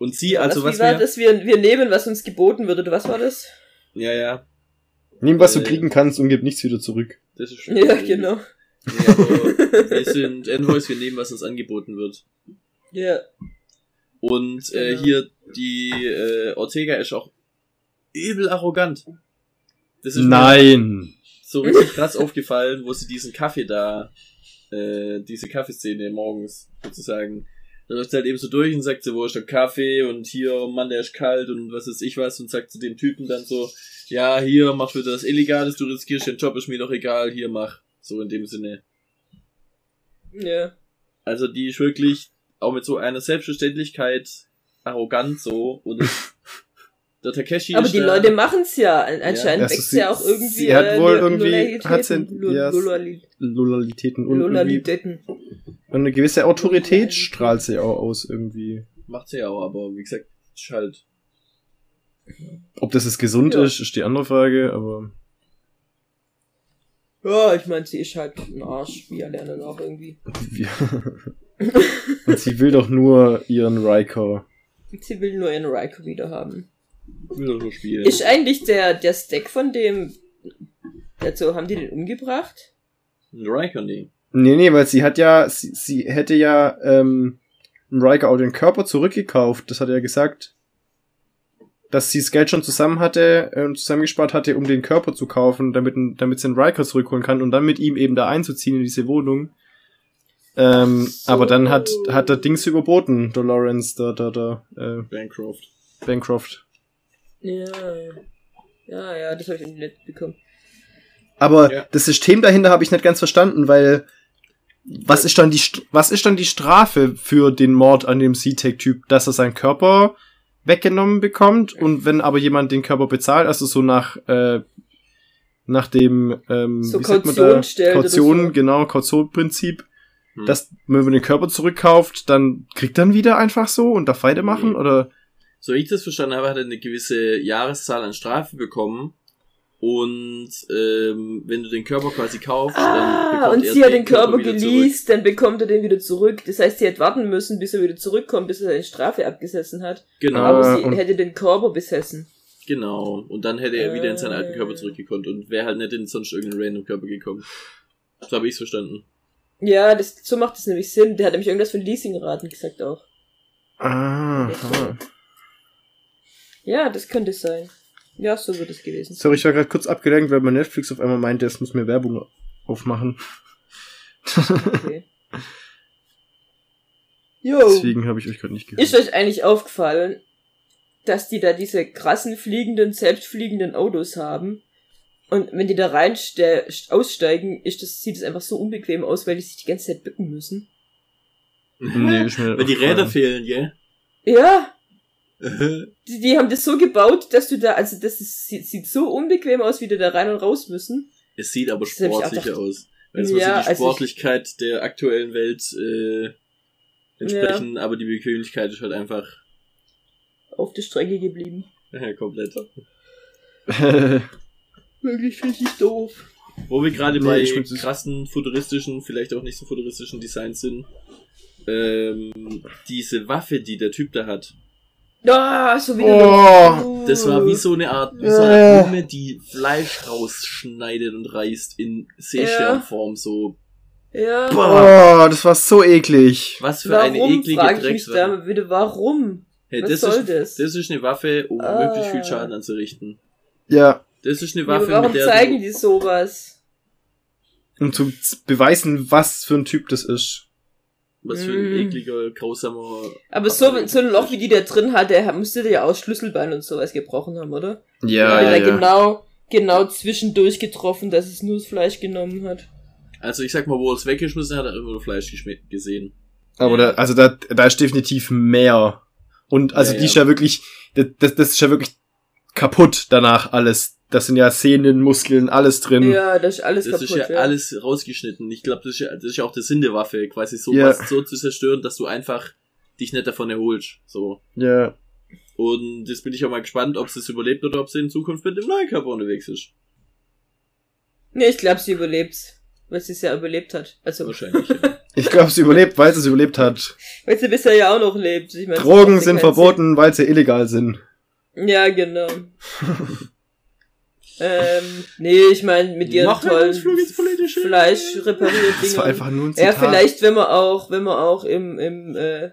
Und sie, also was, was wie war wir, das? Wir, wir nehmen, was uns geboten wird, oder was war das? ja, ja, Nimm, was du Äh, kriegen kannst und gib nichts wieder zurück. das ist Ja, genau. Nee, aber wir sind Envoys, wir nehmen, was uns angeboten wird. Ja. Und äh, Genau. hier, die äh, Ortega ist auch übel arrogant. Das ist mir Nein. so richtig krass aufgefallen, wo sie diesen Kaffee da, äh, diese Kaffeeszene morgens sozusagen, da läuft sie halt eben so durch und sagt so, wo ist der Kaffee und hier, Mann, der ist kalt und was weiß ich was und sagt zu dem Typen dann so, ja, hier, mach wieder das Illegales, du riskierst den Job, ist mir doch egal, hier, mach. So in dem Sinne. Ja. Also die ist wirklich auch mit so einer Selbstverständlichkeit arrogant so und der Takeshi Aber ist die da- Leute machen's ja. An- Anscheinend Also wächst sie- ja auch irgendwie. sie hat wohl Lo- irgendwie- Loyalitäten. hat sie- Lo- ja, Und eine gewisse Autorität strahlt sie auch aus irgendwie. macht sie ja auch, aber wie gesagt, ist halt Ob das jetzt gesund Ja. ist, ist die andere Frage, aber Ja, ich meine, sie ist halt ein Arsch, wie alle anderen auch irgendwie. wir und sie will doch nur ihren Riker. Sie will nur ihren Riker wieder haben. wieder nur spielen. Ist eigentlich der, der Stack von dem. Also, haben die den umgebracht? Ein Riker, nee. Nee, nee, weil sie hat ja, sie, sie hätte ja ähm, Riker auch den Körper zurückgekauft. Das hat er ja gesagt. Dass sie das Geld schon zusammen hatte, ähm, zusammengespart hatte, um den Körper zu kaufen, damit, damit sie den Riker zurückholen kann und dann mit ihm eben da einzuziehen in diese Wohnung. Ähm, So. Aber dann hat, hat der Dings überboten, der Lawrence, der, der, der äh, Bancroft. Bancroft. Ja. Ja, ja, das habe ich nicht bekommen. Aber Ja. das System dahinter habe ich nicht ganz verstanden, weil was ist dann die St- was ist dann die Strafe für den Mord an dem C-Tech-Typ, dass er seinen Körper weggenommen bekommt und wenn aber jemand den Körper bezahlt, also so nach äh, nach dem ähm, So wie sagt man da? Kaution, so. genau Kautionprinzip, Hm. dass wenn man den Körper zurückkauft, dann kriegt dann wieder einfach so und darf weitermachen Nee. oder So wie ich das verstanden habe, hat er eine gewisse Jahreszahl an Strafe bekommen. Und ähm, wenn du den Körper quasi kaufst, dann Ah, bekommt und er sie hat den Körper wieder geleast, dann bekommt er den wieder zurück. Das heißt, sie hätte warten müssen, bis er wieder zurückkommt, bis er seine Strafe abgesessen hat. Genau, Aber Ah, sie und- hätte den Körper besessen. genau. Und dann hätte er wieder in seinen alten Äh. Körper zurückgekonnt und wäre halt nicht in sonst irgendeinen random Körper gekommen. So habe ich's verstanden. Ja, das, so macht das nämlich Sinn. Der hat nämlich irgendwas von Leasingraten gesagt auch. ah, ah. Ja, das könnte sein. Ja, so wird es gewesen. Sorry, ich war gerade kurz abgelenkt, weil mein Netflix auf einmal meinte, es muss mir Werbung aufmachen. Okay. Jo. Deswegen habe ich euch gerade nicht gehört. Ist euch eigentlich aufgefallen, dass die da diese krassen fliegenden, selbstfliegenden Autos haben? Und wenn die da rein aussteigen, ist das, sieht es einfach so unbequem aus, weil die sich die ganze Zeit bücken müssen. nee, ist mir Weil die. Räder fehlen, gell? Ja, die, die haben das so gebaut, dass du da, also das ist, sieht, sieht so unbequem aus, wie die da rein und raus müssen. Es sieht aber ich sportlicher gedacht. aus. Weil es Ja, muss ja also die ich- Sportlichkeit der aktuellen Welt äh, entsprechen, aber die Bequemlichkeit ist halt einfach Auf der Strecke geblieben. äh, komplett. Wirklich richtig doof. Wo wir gerade Nee, bei ich krassen, futuristischen, vielleicht auch nicht so futuristischen Designs sind. Ähm, diese Waffe, die der Typ da hat, Ah, so wie Oh, das war wie so eine Art, wie so eine Blume, die Fleisch rausschneidet und reißt in Seesternform, so. Ja. Boah, oh, das war so eklig. was für Warum, eine eklige frage ich mich Dreckswaffe. da wieder, warum? Hey, Was das, soll ist, das? das ist eine Waffe, um Ah. möglichst viel Schaden anzurichten. Ja, Das ist eine Ja, Waffe, warum mit der zeigen die sowas? um zu beweisen, was für ein Typ das ist. Was für ein Mm. ekliger, grausamer. Aber so, so ein Loch, wie die da drin hat, der müsste der ja aus Schlüsselbein und sowas gebrochen haben, oder? Ja, Weil ja, er ja. genau, genau zwischendurch getroffen, dass es nur das Fleisch genommen hat. Also ich sag mal, wo er es weggeschmissen hat, hat er immer nur Fleisch gesehen. Aber da, also da, da ist definitiv mehr. Und also Ja, die ja. ist ja wirklich, das, das das ist ja wirklich kaputt danach alles. Das sind ja Sehnen, Muskeln, alles drin. Ja, das ist alles Das kaputt. ist ja, alles rausgeschnitten. Ich glaube, das, ist ja- das ist ja auch der Sinn der Waffe, quasi sowas Ja. so zu zerstören, dass du einfach dich nicht davon erholst. So. Ja. Und jetzt bin ich auch mal gespannt, ob sie es überlebt oder ob sie in Zukunft mit dem neuen Körper unterwegs ist. Nee, ich glaube, sie überlebt's. Weil sie es ja überlebt hat. Also, Wahrscheinlich. ja. Ich glaube, sie überlebt, weil sie es überlebt hat. weil sie bisher ja auch noch lebt. Ich mein, das Drogen ja sind verboten, weil sie illegal sind. Ja, genau. Ähm, nee, ich meine, mit ihren Noch tollen. Fleisch repariert Das war Dingen. einfach nur ein Ja, Zitat. vielleicht, wenn man auch, wenn man auch im, im, äh,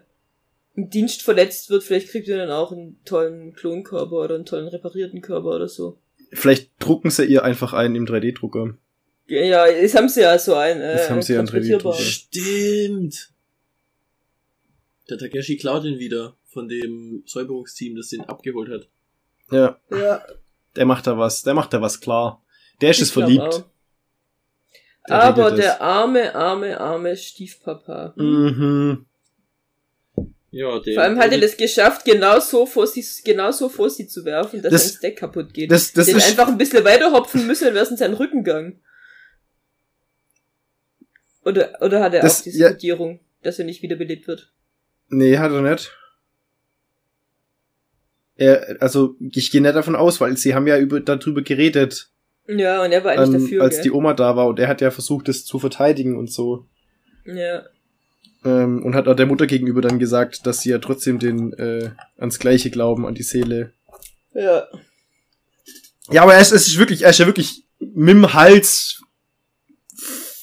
im Dienst verletzt wird, vielleicht kriegt ihr dann auch einen tollen Klonkörper oder einen tollen reparierten Körper oder so. Vielleicht drucken sie ihr einfach einen im 3D-Drucker. Ja, ja, jetzt haben sie ja so ein, äh, Jetzt haben sie ja einen transportierbaren. 3D-Drucker. Stimmt. Der Takeshi klaut ihn wieder von dem Säuberungsteam, das den abgeholt hat. Ja, Ja, der macht da was, der macht da was klar. Der ist es ich verliebt. Der Aber der es. arme, arme, arme Stiefpapa. Mhm. Ja, der. Vor allem hat er das geschafft, genau so vor sie, genau so vor sie zu werfen, dass Das- sein Stack kaputt geht. Das, das Den ist, einfach ein bisschen weiter hopfen müssen, dann wäre es in seinen Rücken gegangen. Oder, oder hat er Das- auch die ja. Kodierung, dass er nicht wiederbelebt wird? nee, hat er nicht. Er, also, ich gehe nicht davon aus, weil sie haben ja über, darüber geredet, Ja, und er war eigentlich ähm, dafür, als gell? die Oma da war und er hat ja versucht, das zu verteidigen und so. ja. Ähm, und hat auch der Mutter gegenüber dann gesagt, dass sie ja trotzdem den, äh, ans Gleiche glauben, an die Seele. Ja. Ja, aber es, es ist wirklich, er ist ja wirklich mit dem Hals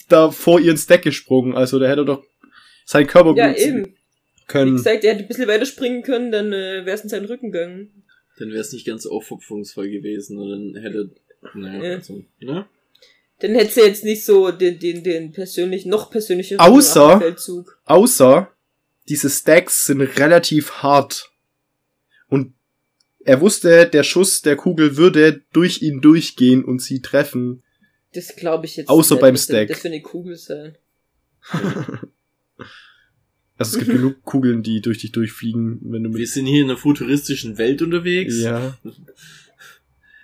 da vor ihren Stack gesprungen. Also da hätte er doch seinen Körper Ja, benutzen eben. Wie können. gesagt, er hätte ein bisschen weiter springen können, dann äh, wäre es in seinen Rücken gegangen. Dann wäre es nicht ganz so aufopferungsvoll gewesen und dann hätte. Naja, Ja. also, ne? Dann hätte sie jetzt nicht so den, den, den persönlich, noch persönlicheren Außer- Feldzug. Außer, diese Stacks sind relativ hart. Und er wusste, der Schuss der Kugel würde durch ihn durchgehen und sie treffen. Das glaube ich jetzt Außer nicht. beim Stack. Das für eine Kugel sein. Also es gibt genug Kugeln, die durch dich durchfliegen, wenn du Wir mit... sind hier in einer futuristischen Welt unterwegs. Ja.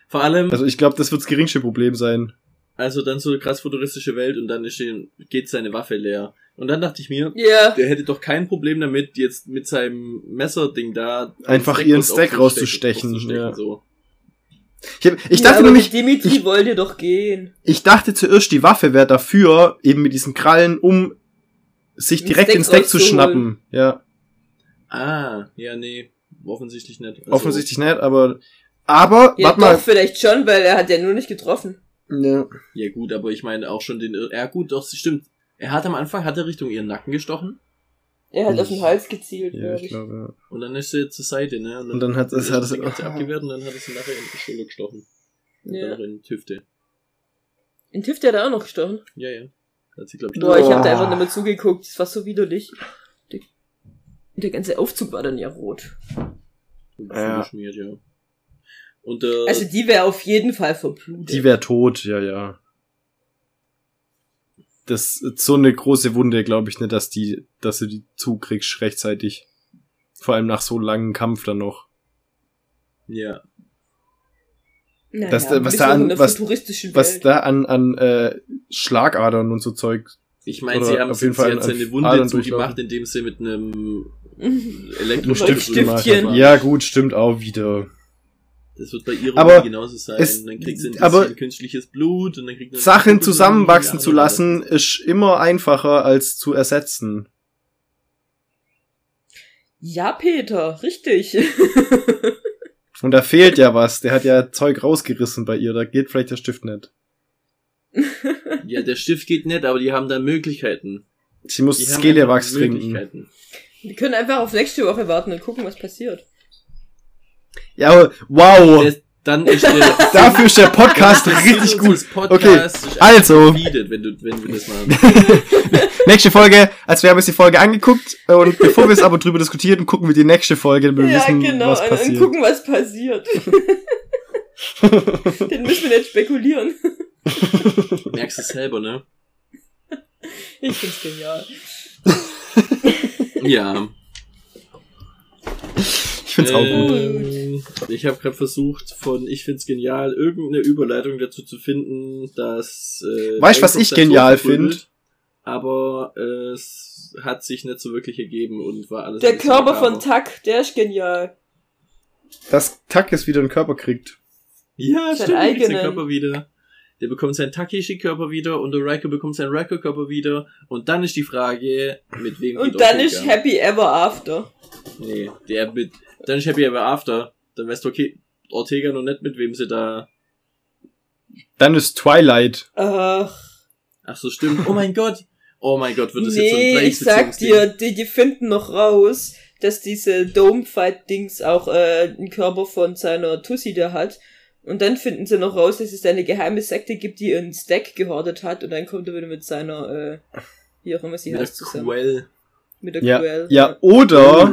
Vor allem, Also ich glaube, das wird das geringste Problem sein. also dann so eine krass futuristische Welt und dann ist geht seine Waffe leer. Und dann dachte ich mir, Ja. der hätte doch kein Problem damit, jetzt mit seinem Messerding da Einfach Stack ihren Stack rauszustechen, ja. So. Ich, hab, ich ja, dachte aber nämlich, mit Dimitri ich- wollt ihr doch gehen. ich dachte zuerst, die Waffe wäre dafür, eben mit diesen Krallen, um sich direkt den Stack zu schnappen. Ja, Ah, ja, nee, offensichtlich nicht. Also, offensichtlich nicht, aber, aber, Ja, warte doch, mal. vielleicht schon, weil er hat ja nur nicht getroffen. Ja. Ja gut, aber ich meine auch schon den, ja gut, doch, stimmt. Er hat am Anfang, hat er Richtung ihren Nacken gestochen Er hat Ich- auf den Hals gezielt, Ja, ich glaube, ja. und dann ist sie zur Seite, ne? Und dann hat- das hat es- hat sie abgewehrt und dann hat er sie nachher in die Schulter gestochen. Und Ja. dann noch in die Hüfte. In Tift hat er auch noch gestochen. Ja, ja. Hat sie, glaub ich, Boah, ich hab da einfach nicht mehr zugeguckt. Das war so widerlich. Der, der ganze Aufzug war dann ja rot. Ja. geschmiert, ja. Und äh, Also die wäre auf jeden Fall verblutet. Die wäre tot, ja, ja. Das so eine große Wunde, glaube ich nicht, dass die, dass du die zukriegst rechtzeitig. Vor allem nach so langem Kampf dann noch. ja. Naja, das- was was da an- was- Was da an, an äh, Schlagadern und so Zeug. Ich meine, sie haben auf sie, jeden sie Fall hat an seine Wunde zugemacht, indem sie mit einem Ein Elektrostift Stift- Stiftchen. Ja, gut, stimmt auch wieder. Das wird bei ihr Aber genauso sein. es- dann kriegt sie ein künstliches Blut und dann kriegt sie Sachen zusammenwachsen Ja, zu lassen, ist immer einfacher als zu ersetzen. Ja, Peter, richtig. Und da fehlt ja was. Der hat ja Zeug rausgerissen bei ihr. Da geht vielleicht der Stift nicht. Ja, der Stift geht nicht, aber die haben da Möglichkeiten. Sie muss Die einfach trinken. Wir können einfach auf nächste Woche warten und gucken, was passiert. Ja, aber wow. Der, dann ist der Dafür ist der Podcast richtig gut. Podcasts ist also. defeated, wenn du, wenn wir das nächste Folge, als wir haben uns die Folge angeguckt und bevor wir es aber drüber diskutieren, gucken wir die nächste Folge, damit wir ja, wissen, genau, was und, und passiert. gucken, was passiert. Den müssen wir nicht spekulieren. Merkst du selber, ne? Ich find's genial. Ja. Ich find's auch gut. Ähm, Ich habe gerade versucht, von ich find's genial, irgendeine Überleitung dazu zu finden, dass. Äh, Weißt du, was ich genial Sofa prügelt, find? Aber äh, es hat sich nicht so wirklich ergeben und war alles. Der Körper makaber. von Tak, der ist genial. Dass Takis wieder einen Körper kriegt. Ja, Sein stimmt, der kriegt seinen. Körper wieder. Der bekommt seinen Takeshi-Körper wieder und der Raiko bekommt seinen Raiko-Körper wieder. Und dann ist die Frage, mit wem geht Und dann ist Happy Ever After. Nee, der mit, dann ist Happy Ever After. Dann weißt du, okay, Ortega noch nicht, mit wem sie da Dann ist Twilight. Ach, Ach so, stimmt. Oh mein Gott. Oh mein Gott, wird das jetzt so ein nee, ich sag dir, die, die finden noch raus, dass diese Dome-Fight-Dings auch äh, einen Körper von seiner Tussi da hat. Und dann finden sie noch raus, dass es da eine geheime Sekte gibt, die ihren Stack gehortet hat. Und dann kommt er wieder mit seiner, äh, wie auch immer sie Mit heißt, der zusammen. Quell. Mit der Ja, Quell. ja, oder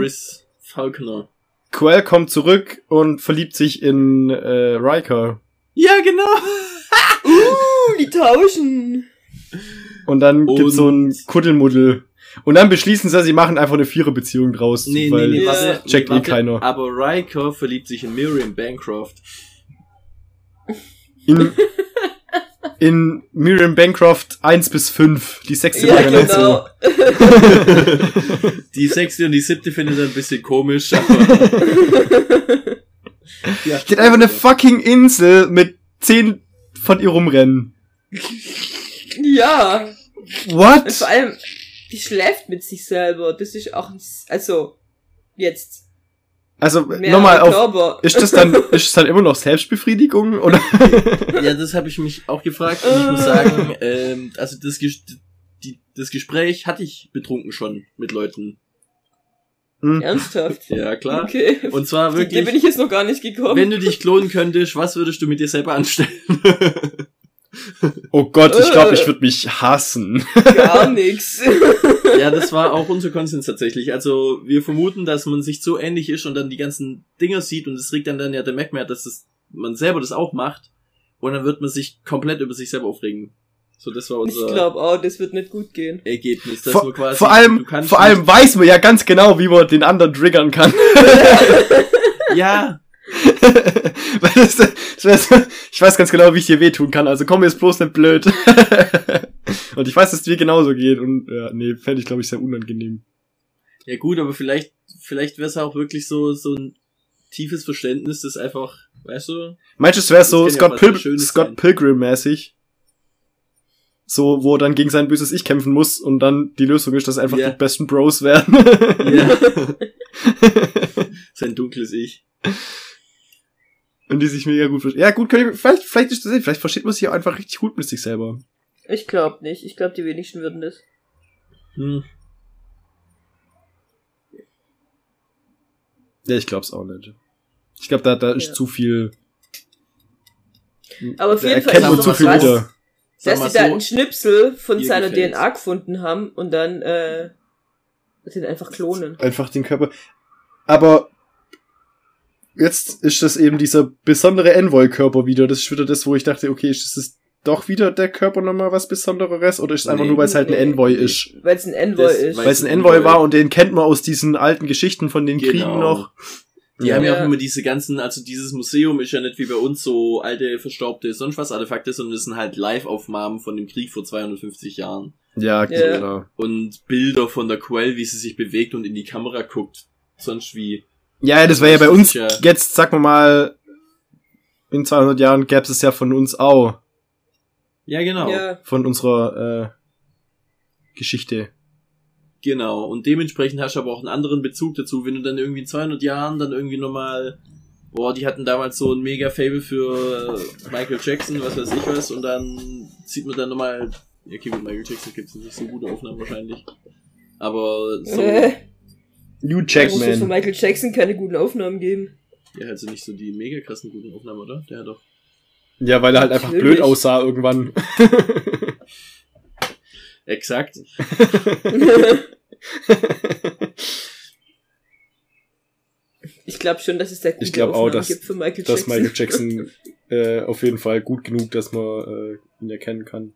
Falconer. Quell kommt zurück und verliebt sich in äh, Riker. Ja, genau. Uh, die tauschen. Und dann gibt's so ein Und- Kuddelmuddel. Und dann beschließen sie, sie machen einfach eine Viererbeziehung draus. Nee, nee, weil nee, Ja. warte. checkt nee, eh keiner. Aber Riker verliebt sich in Miriam Bancroft. in, in Miriam Bancroft 1 bis 5, die sechste Ja, genau. Die sechste und die siebte findet er ein bisschen komisch, aber. ja, Die hat einfach eine fucking Insel mit 10 von ihr rumrennen. ja. Und What? vor allem, die schläft mit sich selber. Das ist auch, also, jetzt. Also nochmal auf. Körper. Ist das dann, ist das dann immer noch Selbstbefriedigung oder? ja, das habe ich mich auch gefragt und ich muss sagen, ähm, also das, Ges die, das Gespräch hatte ich betrunken schon mit Leuten. Hm. Ernsthaft? Ja, klar. Okay. Und zwar Zu dir bin wirklich, ich jetzt noch gar nicht gekommen. wenn du dich klonen könntest, was würdest du mit dir selber anstellen? Oh Gott, ich glaube, Äh. ich würde mich hassen. gar nix. ja, das war auch unser Konsens tatsächlich. Also wir vermuten, dass man sich so ähnlich ist und dann die ganzen Dinger sieht und es regt dann dann ja der Mac mehr, dass das, man selber das auch macht und dann wird man sich komplett über sich selber aufregen. So, das war Ich unser glaube auch, das wird nicht gut gehen. Ergebnis. Dass Vor, man quasi, vor allem, vor allem weiß man ja ganz genau, wie man den anderen triggern kann. ja, Weil das, das so, ich weiß ganz genau, wie ich dir wehtun kann, also komm jetzt bloß nicht blöd. und ich weiß, dass es dir genauso geht und ja, nee, fände ich glaube ich sehr unangenehm. ja gut, aber vielleicht, vielleicht wäre es auch wirklich so, so ein tiefes Verständnis, das einfach, weißt du, Meinst du, es wäre so Das ja Scott, sehr Pil Scott. Pilgrim-mäßig? So, wo er dann gegen sein böses Ich kämpfen muss und dann die Lösung ist, dass einfach Ja. die besten Bros werden. ja, sein dunkles Ich. Und die sich mega gut verstehen. Ja, gut, kann ich, vielleicht, vielleicht ist das, vielleicht versteht man sich auch einfach richtig gut mit sich selber. Ich glaube nicht. Ich glaube, die wenigsten würden das. Hm. Ja, ich glaub's auch nicht. Ich glaube, da, da ist Ja. zu viel. Aber auf Da jeden Fall ist es zu viel krass, wieder. Dass sie da so, einen Schnipsel von seiner gefällt's. DNA gefunden haben und dann äh, sind einfach klonen. Einfach den Körper. Aber jetzt ist das eben dieser besondere Envoy-Körper wieder. Das ist wieder das, wo ich dachte, okay, ist das doch wieder der Körper nochmal was Besonderes? Oder ist es einfach Nee. nur, weil es halt ein Nee. Envoy ist? Weil es ein Envoy Das- ist. weil- es ein Envoy war und den kennt man aus diesen alten Geschichten von den Genau. Kriegen noch. Die Ja. haben ja auch immer diese ganzen, also dieses Museum ist ja nicht wie bei uns so alte, verstaubte, sonst was Artefakte, sondern das sind halt Live-Aufnahmen von dem Krieg vor 250 Jahren. Ja, Ja. genau. Und Bilder von der Quell, wie sie sich bewegt und in die Kamera guckt. Sonst wie. Ja, das wäre ja bei uns ja- jetzt, sag mal mal, in 200 Jahren gäbe es ja von uns auch. Ja, genau. Ja. Von unserer äh, Geschichte. Genau. Und dementsprechend hast du aber auch einen anderen Bezug dazu, wenn du dann irgendwie in 200 Jahren dann irgendwie nochmal, boah, die hatten damals so ein mega Fable für Michael Jackson, was weiß ich was, und dann sieht man dann nochmal, ja, okay, mit Michael Jackson gibt's nicht so gute Aufnahmen wahrscheinlich. Aber so, Äh, New warum soll es von Jackman. Michael Jackson keine guten Aufnahmen geben? der hat so nicht so die mega krassen guten Aufnahmen, oder? Der hat doch. Ja, weil er halt einfach Natürlich. blöd aussah irgendwann. Exakt. ich glaube schon, dass es da gute Ich glaub auch, Aufnahmen dass- gibt für Michael dass Jackson. Michael Jackson äh, auf jeden Fall gut genug, dass man äh, ihn erkennen kann.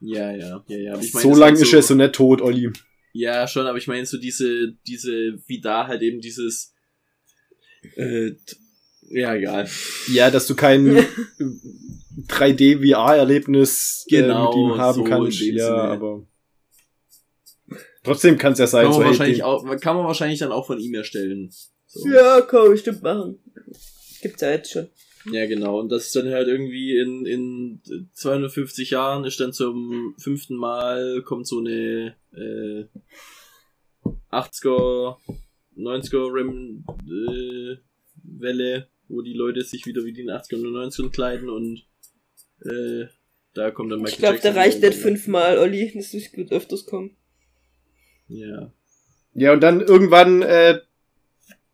Ja, ja, ja, ja. Ich meine, so das lang halt ist er so nicht tot, Olli. Ja, schon, aber ich meine so diese, diese, wie da halt eben dieses, äh, ja, egal. Ja, dass du kein 3D-VR-Erlebnis äh, Genau, mit ihm haben so kannst. Ja, Sinne. aber trotzdem kann es ja sein. Kann So, man, hey, wahrscheinlich auch, kann man wahrscheinlich dann auch von ihm erstellen. So. Ja, kann man bestimmt machen. Gibt's ja jetzt schon. Ja, genau. Und das ist dann halt irgendwie in, in 250 Jahren ist dann zum fünften Mal kommt so eine äh, 80er, 90er Rem, äh, Welle, wo die Leute sich wieder wie die in den 80ern und 90ern kleiden und Äh, da kommt dann Michael Ich glaube, da reicht nicht irgendwann. fünfmal, Olli. Das wird öfters kommen. Ja. Ja, und dann irgendwann äh,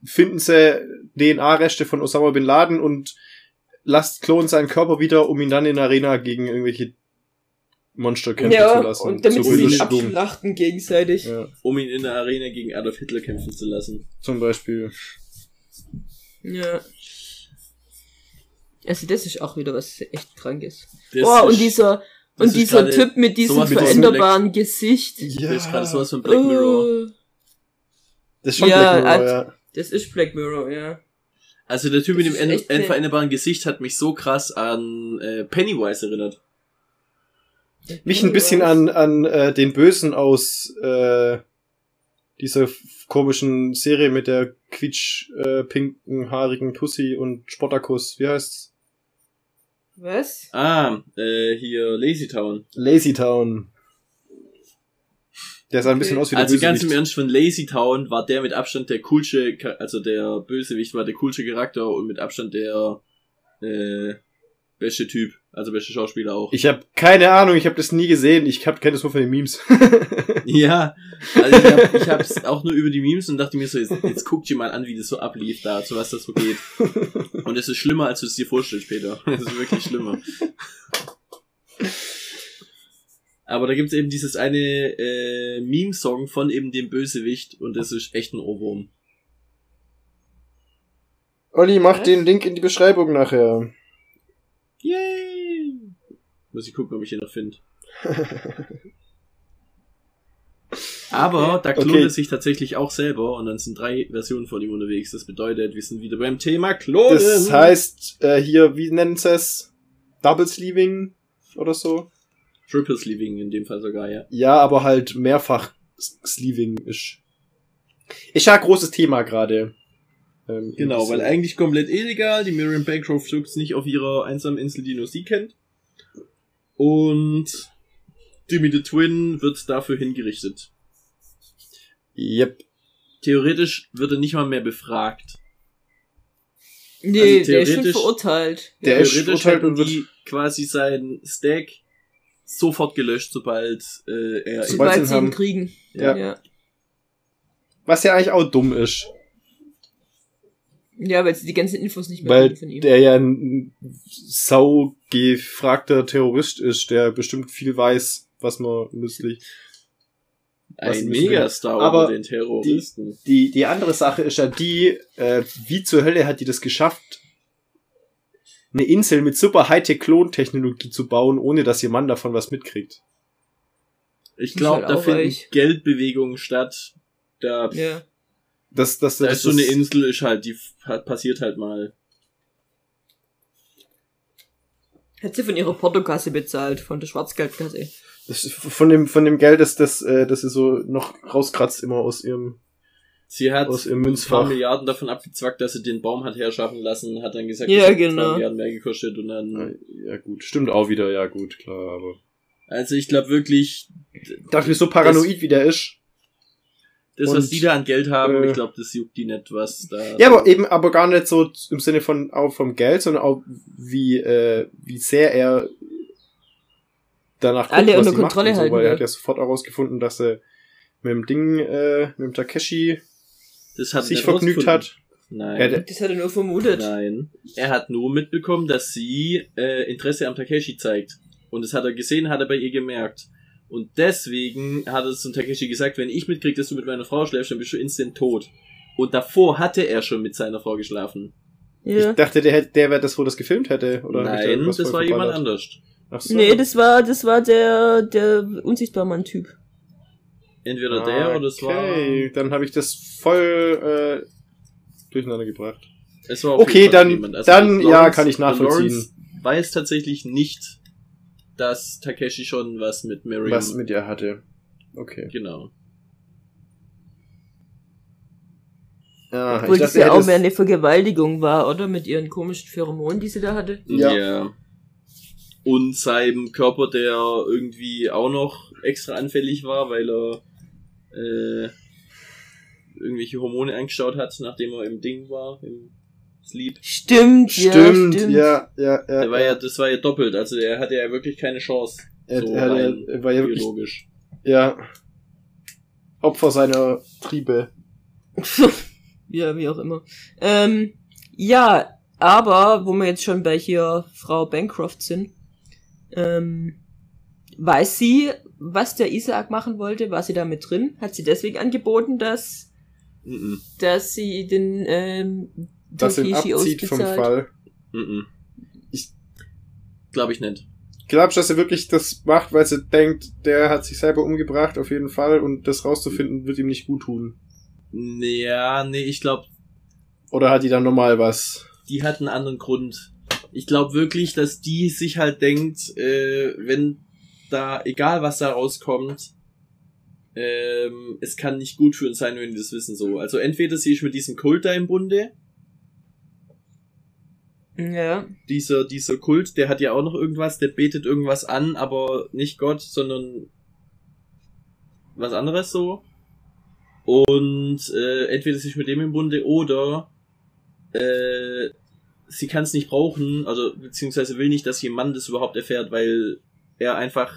finden sie DNA-Reste von Osama Bin Laden und lasst klonen seinen Körper wieder, um ihn dann in der Arena gegen irgendwelche Monster kämpfen zu Ja, lassen. und damit sie sich abschlachten gegenseitig. Ja, Um ihn in der Arena gegen Adolf Hitler kämpfen zu lassen. zum Beispiel. Ja. Also das ist auch wieder was echt krankes. Das oh, und dieser, und dieser Typ mit diesem veränderbaren Gesicht. Ja, Das ist gerade sowas von Black Mirror. Oh, Das ist schon Ja, Black Mirror, ja. das ist Black Mirror, ja. Also der Typ mit Das dem ist echt en- eine- veränderbaren Gesicht hat mich so krass an äh, Pennywise erinnert. Mich ein bisschen an, an äh, den Bösen aus äh, dieser komischen Serie mit der quietsch äh, pinken, haarigen Tussi und Spartacus. Wie heißt's? Was? Ah, äh, hier Lazy Town. Lazy Town. Der sah ein bisschen aus wie der Also ganz im. Ernst von Lazy Town war der mit Abstand der coolste, also der Bösewicht war der coolste Charakter und mit Abstand der äh, beste Typ, also beste Schauspieler auch. Ich habe keine Ahnung, ich habe das nie gesehen. Ich hab, kenne das nur von den Memes. Ja, also ich, hab, ich hab's auch nur über die Memes und dachte mir so, jetzt, jetzt guck dir mal an, wie das so ablief da, zu was das so geht. Und es ist schlimmer, als du es dir vorstellst, Peter. Es ist wirklich schlimmer. Aber da gibt's eben dieses eine äh, Meme-Song von eben dem Bösewicht und das ist echt ein Ohrwurm. Olli, mach Was? den Link in die Beschreibung nachher. Yay! Muss ich gucken, ob ich ihn noch finde. Aber da klont Okay. es sich tatsächlich auch selber und dann sind drei Versionen von ihm unterwegs. Das bedeutet, wir sind wieder beim Thema Klonen. Das heißt, äh, hier, wie nennen sie es? Double Sleeving oder so? Triple Sleeving in dem Fall sogar, ja. Ja, aber halt mehrfach Sleeving ist. Ist ja ein großes Thema gerade. Ähm, Genau, weil eigentlich komplett illegal. Die Miriam Bancroft schluckt's nicht auf ihrer einsamen Insel, die nur sie kennt. Und Jimmy the Twin wird dafür hingerichtet. Yep. Theoretisch wird er nicht mal mehr befragt. Nee, Also der ist schon theoretisch- verurteilt. Der ist Theoretisch verurteilt und wird- die quasi sein Stack sofort gelöscht, sobald äh, er Sobald sie ihn sie ihn haben. kriegen. Ja. ja. Was ja eigentlich auch dumm ist. Ja, weil sie die ganzen Infos nicht mehr Weil kriegen von ihm. der ja ein sau gefragter Terrorist ist, der bestimmt viel weiß, was man nützlich. Ein Megastar Aber unter den Terroristen. Die, die andere Sache ist ja die, äh, wie zur Hölle hat die das geschafft, eine Insel mit super Hightech-Klontechnologie zu bauen, ohne dass ihr Mann davon was mitkriegt. Ich glaube, halt da finden reich. Geldbewegungen statt. Da, Ja. Das, das, da das, ist so eine Insel, ist halt, die pa- passiert halt mal. Hat sie von ihrer Portokasse bezahlt, von der Schwarzgeldkasse. das ist von dem, von dem Geld, das, das, äh, das sie so noch rauskratzt immer aus ihrem, Sie hat aus ihrem ein paar Münzfach. Milliarden davon abgezwackt, dass sie den Baum hat herschaffen lassen, hat dann gesagt, Ja, das hat genau. zwei Milliarden mehr gekostet und dann, Ja gut, stimmt auch wieder, ja gut, klar, aber. also ich glaube wirklich, Dafür so paranoid wie der ist. das, Und, was die da an Geld haben, äh, ich glaube, das juckt die nicht, was da. Ja, aber eben, aber gar nicht so im Sinne von auch vom Geld, sondern auch wie, äh, wie sehr er danach guckt, Alle was unter sie macht Kontrolle und so, halten weil er hat ja sofort herausgefunden, dass er mit dem Ding, äh, mit dem Takeshi das hat sich nicht vergnügt rausgefunden. hat. Nein. Ja, Das hat er nur vermutet. Nein. Er hat nur mitbekommen, dass sie äh, Interesse am Takeshi zeigt. Und das hat er gesehen, hat er bei ihr gemerkt. Und deswegen hat er zum Takeshi gesagt, wenn ich mitkrieg, dass du mit meiner Frau schläfst, dann bist du instant tot. Und davor hatte er schon mit seiner Frau geschlafen. Ja. Ich dachte, der, hätte- der wäre das, wo das gefilmt hätte. Oder da Nein, irgendwas das war jemand anders. Ach so. Nee, das war, das war der, der Unsichtbarmann-Typ. Entweder der oder es war. Okay, dann habe ich das voll äh, durcheinander gebracht. Es war auf Okay, dann- jemand. dann, ja, kann ich nachvollziehen. Lawrence weiß tatsächlich nicht, dass Takeshi schon was mit Miriam. Was mit ihr hatte. Okay. Genau. Ja, Obwohl ich das dachte, ja auch mehr eine Vergewaltigung war, oder? Mit ihren komischen Pheromonen, die sie da hatte. Ja. Und seinem Körper, der irgendwie auch noch extra anfällig war, weil er äh, irgendwelche Hormone eingestaut hat, nachdem er im Ding war, im Sleep. Stimmt, ja, Stimmt, stimmt. ja, ja, ja. Der war ja, das war ja doppelt, also er hatte ja wirklich keine Chance. er, so er, er, rein er war ja wirklich, biologisch. ja, Opfer seiner Triebe. ja, wie auch immer. Ähm, ja, aber, wo wir jetzt schon bei hier Frau Bancroft sind, ähm, weiß sie, was der Isaac machen wollte? War sie da mit drin? Hat sie deswegen angeboten, dass, Mhm. dass sie den, ähm, Das ihn Takeshi abzieht vom? Fall. Mhm. Ich- Glaube ich nicht. Glaubst du, dass sie wirklich das macht, weil sie denkt, der hat sich selber umgebracht, auf jeden Fall, und das rauszufinden wird ihm nicht gut tun? Ja, nee, ich glaube, Oder hat die dann nochmal was? die hat einen anderen Grund. Ich glaube wirklich, dass die sich halt denkt, äh, wenn da, egal was da rauskommt, ähm, es kann nicht gut für uns sein, wenn wir das wissen so. Also entweder sie ist mit diesem Kult da im Bunde, Ja. dieser, dieser Kult, der hat ja auch noch irgendwas, der betet irgendwas an, aber nicht Gott, sondern was anderes so. Und äh, entweder sich mit dem im Bunde oder äh, sie kann es nicht brauchen, also beziehungsweise will nicht, dass ihr Mann das überhaupt erfährt, weil er einfach.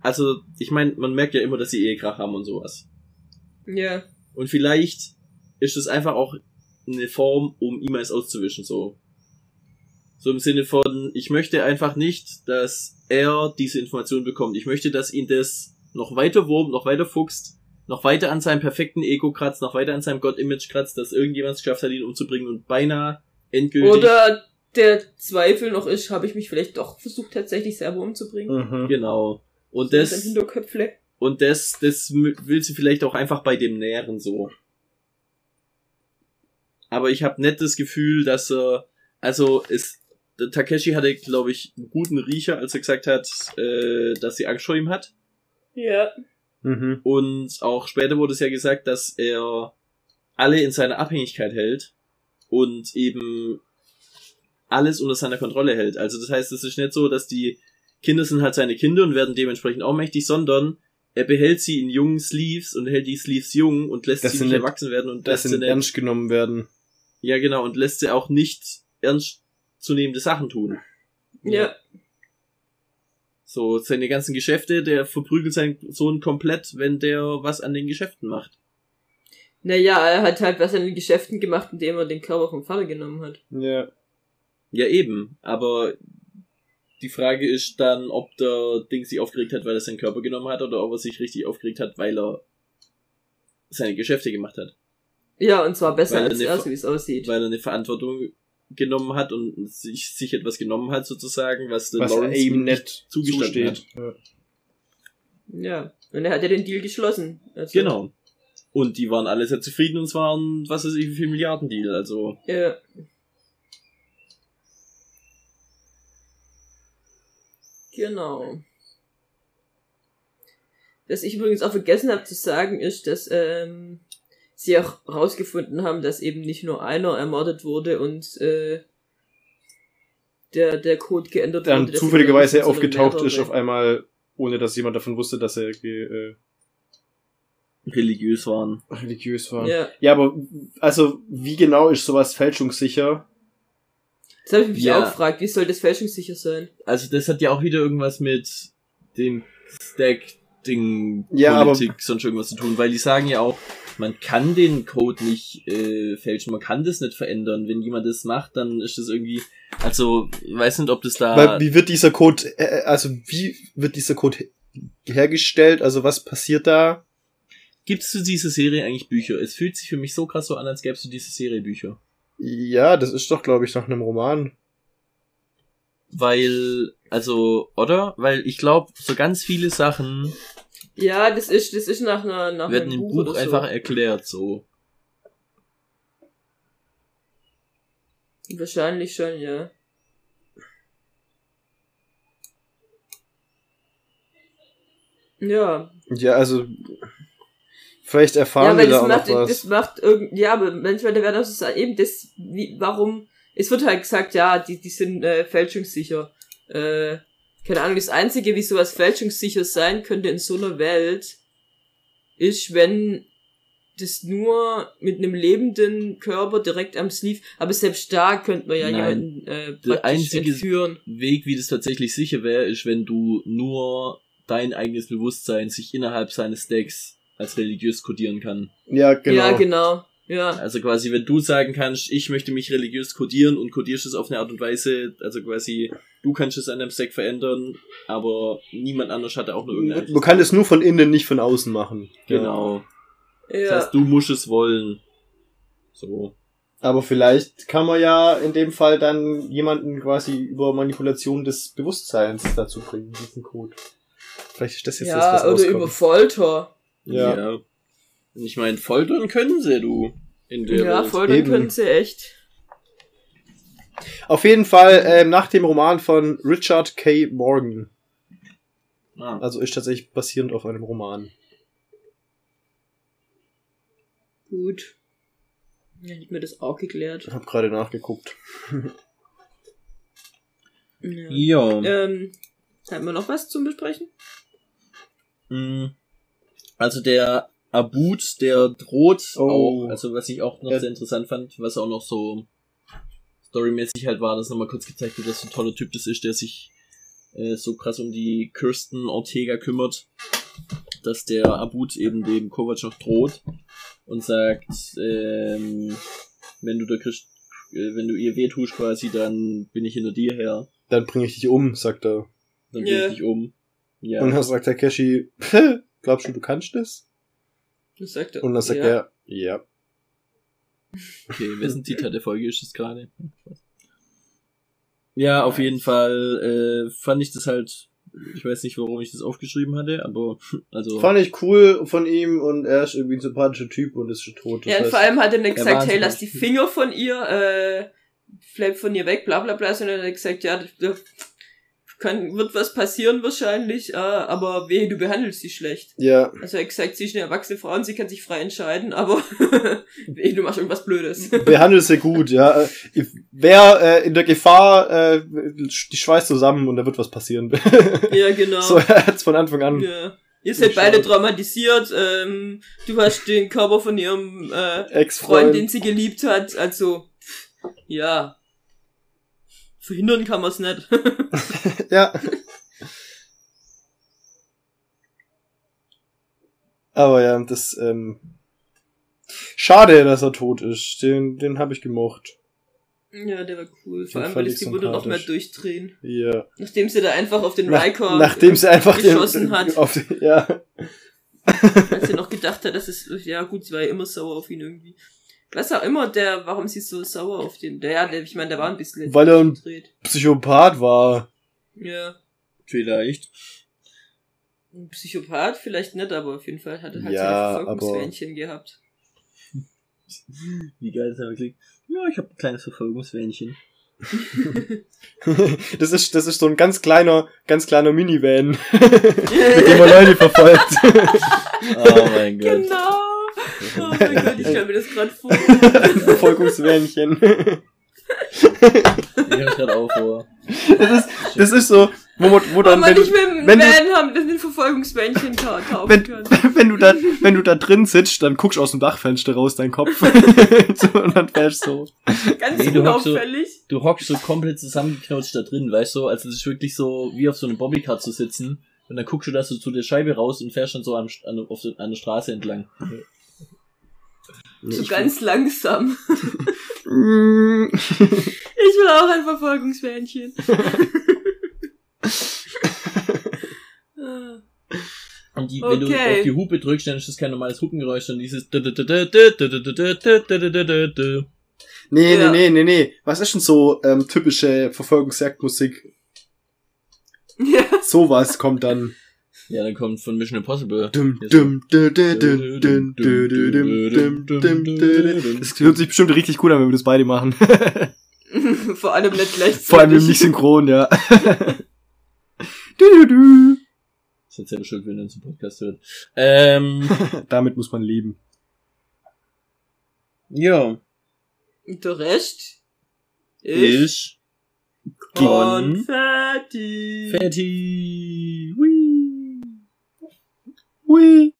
Also, ich meine, man merkt ja immer, dass sie Ehekrach haben und sowas. Ja. Und vielleicht ist es einfach auch eine Form, um ihm eins auszuwischen, so. So im Sinne von, ich möchte einfach nicht, dass er diese Information bekommt. Ich möchte, dass ihn das noch weiter wurmt, noch weiter fuchst, noch weiter an seinem perfekten Ego kratzt, noch weiter an seinem Gott-Image kratzt, dass irgendjemand es geschafft hat, ihn umzubringen und beinahe endgültig. Oder der Zweifel noch ist, habe ich mich vielleicht doch versucht, tatsächlich selber umzubringen. Mhm. Genau. Und Das. Und das, das will sie vielleicht auch einfach bei dem nähren so. Aber ich habe nicht das Gefühl, dass er, also es, der Takeshi hatte, glaube ich, einen guten Riecher, als er gesagt hat, äh, dass sie Angst vor ihm hat. Ja. Mhm. Und auch später wurde es ja gesagt, dass er alle in seiner Abhängigkeit hält und eben alles unter seiner Kontrolle hält. Also das heißt, es ist nicht so, dass die Kinder sind halt seine Kinder und werden dementsprechend auch mächtig, sondern er behält sie in jungen Sleeves und hält die Sleeves jung und lässt Das sie nicht nicht- erwachsen werden und Das lässt sie nicht, ernst genommen werden. ja genau, und lässt sie auch nicht ernstzunehmende Sachen tun. Ja. So, seine ganzen Geschäfte, der verprügelt seinen Sohn komplett, wenn der was an den Geschäften macht. Naja, er hat halt was an den Geschäften gemacht, indem er den Körper vom Vater genommen hat. Ja. Ja, eben. Aber die Frage ist dann, ob der Ding sich aufgeregt hat, weil er seinen Körper genommen hat, oder ob er sich richtig aufgeregt hat, weil er seine Geschäfte gemacht hat. Ja, und zwar besser Weil er als eine er, wie es aussieht. Weil er eine Verantwortung genommen hat und sich, sich etwas genommen hat, sozusagen, was der Was Lawrence ihm nicht zugestanden zusteht. Ja. Ja. Und er hat ja den Deal geschlossen. Also, Genau. Und die waren alle sehr zufrieden und es waren, was weiß ich, wie viel Milliarden Deal, also. Ja. Genau. Was ich übrigens auch vergessen habe zu sagen, ist, dass ähm, sie auch rausgefunden haben, dass eben nicht nur einer ermordet wurde und äh, der, der Code geändert Dann wurde. dass zufälligerweise aufgetaucht ist auf einmal, ohne dass jemand davon wusste, dass er äh, religiös waren. religiös war. Ja, Ja, aber also wie genau ist sowas fälschungssicher? Das habe ich mich Ja. auch gefragt, wie soll das fälschungssicher sein? Also das hat ja auch wieder irgendwas mit dem Stack-Ding, Ja, aber- Politik, sonst irgendwas zu tun, weil die sagen ja auch, man kann den Code nicht äh, fälschen, man kann das nicht verändern. Wenn jemand das macht, dann ist das irgendwie, also ich weiß nicht, ob das da, Weil, wie wird dieser Code, äh, also wie wird dieser Code he- hergestellt? Also was passiert da? gibt's zu dieser Serie eigentlich Bücher? Es fühlt sich für mich so krass so an, als gäb's zu dieser Serie Bücher. Ja, das ist doch, glaube ich, nach einem Roman. Weil, also, oder? Weil ich glaube, so ganz viele Sachen Ja, das ist, das ist nach einer, nach werden einem im Buch, Buch einfach so. erklärt, so. Wahrscheinlich schon, ja. Ja, Ja, also vielleicht erfahren ja, wir da das auch macht, noch was. das macht irgend, ja, aber manchmal da werden auch so sagen, eben das, wie, warum, es wird halt gesagt, ja, die, die sind äh, fälschungssicher. Äh, keine Ahnung, das Einzige, wie sowas fälschungssicher sein könnte in so einer Welt, ist, wenn das nur mit einem lebenden Körper direkt am Sleeve, aber selbst da könnte man ja Nein. jemanden äh, Der einzige- entführen. Weg, wie das tatsächlich sicher wäre, ist, wenn du nur dein eigenes Bewusstsein sich innerhalb seines Stacks als religiös kodieren kann. Ja, genau. Ja, genau. Ja. Also quasi, wenn du sagen kannst, ich möchte mich religiös kodieren und kodierst es auf eine Art und Weise, also quasi, du kannst es an deinem Stack verändern, aber niemand anders hatte auch nur irgendeinen Man kann es nur von innen, nicht von außen machen. Genau. Das ja. heißt, du musst es wollen. So. Aber vielleicht kann man ja in dem Fall dann jemanden quasi über Manipulation des Bewusstseins dazu bringen, diesen Code. Vielleicht ist das jetzt das, ja, was oder rauskommt. über Folter. Ja. Und Ich meine, foltern können sie, du. In der Ja, Welt. foltern Eben. können sie echt. Auf jeden Fall ähm, nach dem Roman von Richard K. Morgan. Ah. Also ist tatsächlich basierend auf einem Roman. Gut. Ja, hätte mir das auch geklärt. Ich habe gerade nachgeguckt. Ja. Ja. Ähm, haben wir noch was zum Besprechen? Mm. Also der Abut, der droht Oh. auch, also was ich auch noch Ja. sehr interessant fand, was auch noch so storymäßig halt war, dass nochmal kurz gezeigt wird, dass so ein toller Typ das ist, der sich äh, so krass um die Kirsten Ortega kümmert, dass der Abut eben dem Kovac noch droht und sagt, ähm, wenn du der Christ, äh, wenn du ihr weh tust quasi, dann bin ich hinter dir her, Dann bringe ich dich um, sagt er. dann Ja. bring ich dich um. Ja. Und dann sagt Takeshi, glaubst du, du kannst das? Das sagt er. Und dann sagt ja. er, ja. Okay, wessen Zitat der Folge ist es gerade? Ja, auf jeden Fall äh, fand ich das halt, ich weiß nicht, warum ich das aufgeschrieben hatte, aber also Fand ich cool von ihm und er ist irgendwie ein sympathischer Typ und ist schon tot. Das Ja, und heißt- vor allem hat er nicht gesagt, hey, lass die Finger von ihr, äh, bleib von ihr weg, bla bla bla, sondern er hat gesagt, ja, das kann, wird was passieren wahrscheinlich, äh, aber wehe, du behandelst sie schlecht. ja, Also er gesagt, sie ist eine erwachsene Frau und sie kann sich frei entscheiden, aber wehe, du machst irgendwas Blödes. behandelt sie gut, ja. Äh, Wer äh, in der Gefahr, äh, die schweißt zusammen und da wird was passieren. ja, genau. so, er hat's von Anfang an. Ja. Ihr seid beide traumatisiert, ähm, du hast den Körper von ihrem äh, Freund, Ex-Freund. den sie geliebt hat, also ja. Verhindern kann man's nicht. Ja. Aber ja, das, ähm, schade, dass er tot ist. Den, den habe ich gemocht. ja, der war cool. Den Vor allem, fand weil ich die Mutter noch mehr durchdrehen. Ja. Nachdem sie da einfach auf den Riker nachdem sie einfach den, geschossen hat. Auf den, ja. als sie noch gedacht hat, dass es, ja gut, sie war ja immer sauer auf ihn irgendwie. Was auch immer, der, warum sie so sauer auf den, der, ja, der, ich meine, der war ein bisschen Weil er ein- gedreht. Psychopath war. Ja. vielleicht. Ein Psychopath vielleicht nicht, aber auf jeden Fall hat er halt Ja, seine Verfolgungswähnchen gehabt. Wie geil ist er wirklich? Ja, ich habe ein kleines Verfolgungswähnchen. Das ist, das ist so ein ganz kleiner, ganz kleiner Minivan, mit dem man Leute verfolgt. Oh mein Gott. Genau. Oh mein Gott, ich stell mir das gerade vor. Ein Verfolgungsvänchen. Ich hab grad auch vor. Das ist, das ist so, wo, man, wo dann, man wenn du, nicht mit dem wenn du- Van haben, das mit Verfolgungsbändchen ka kaufen wenn, wenn du da, wenn du da drin sitzt, dann guckst du aus dem Dachfenster raus, dein Kopf. und dann fährst du so. Ganz Nee, du hockst so- unauffällig. Du hockst so komplett zusammengeknautscht da drin, weißt du? Also es ist wirklich so, wie auf so einem Bobbycar zu sitzen. Und dann guckst du da so zu der Scheibe raus und fährst dann so an, an, auf an der Straße entlang. So ganz langsam. Mm. Ich will auch ein Verfolgungsfähnchen. Ah. Und die, wenn du Okay. auf die Hupe drückst, dann ist das kein normales Hupengeräusch, sondern dieses Nee, Ja. nee, nee, nee, nee. Was ist denn so ähm, typische Verfolgungsjagdmusik? ja. Sowas kommt dann. Ja, dann kommt von Mission Impossible. Das hört sich bestimmt richtig cool an, wenn wir das beide machen. Vor allem nicht gleichzeitig. Vor allem nicht synchron, ja. du, du, du. Das ist ja bestimmt, wenn er zum Podcast hört. Ähm, Damit muss man leben. Ja. Und der Rest ist Konfetti. Konfetti. Whee. 喂。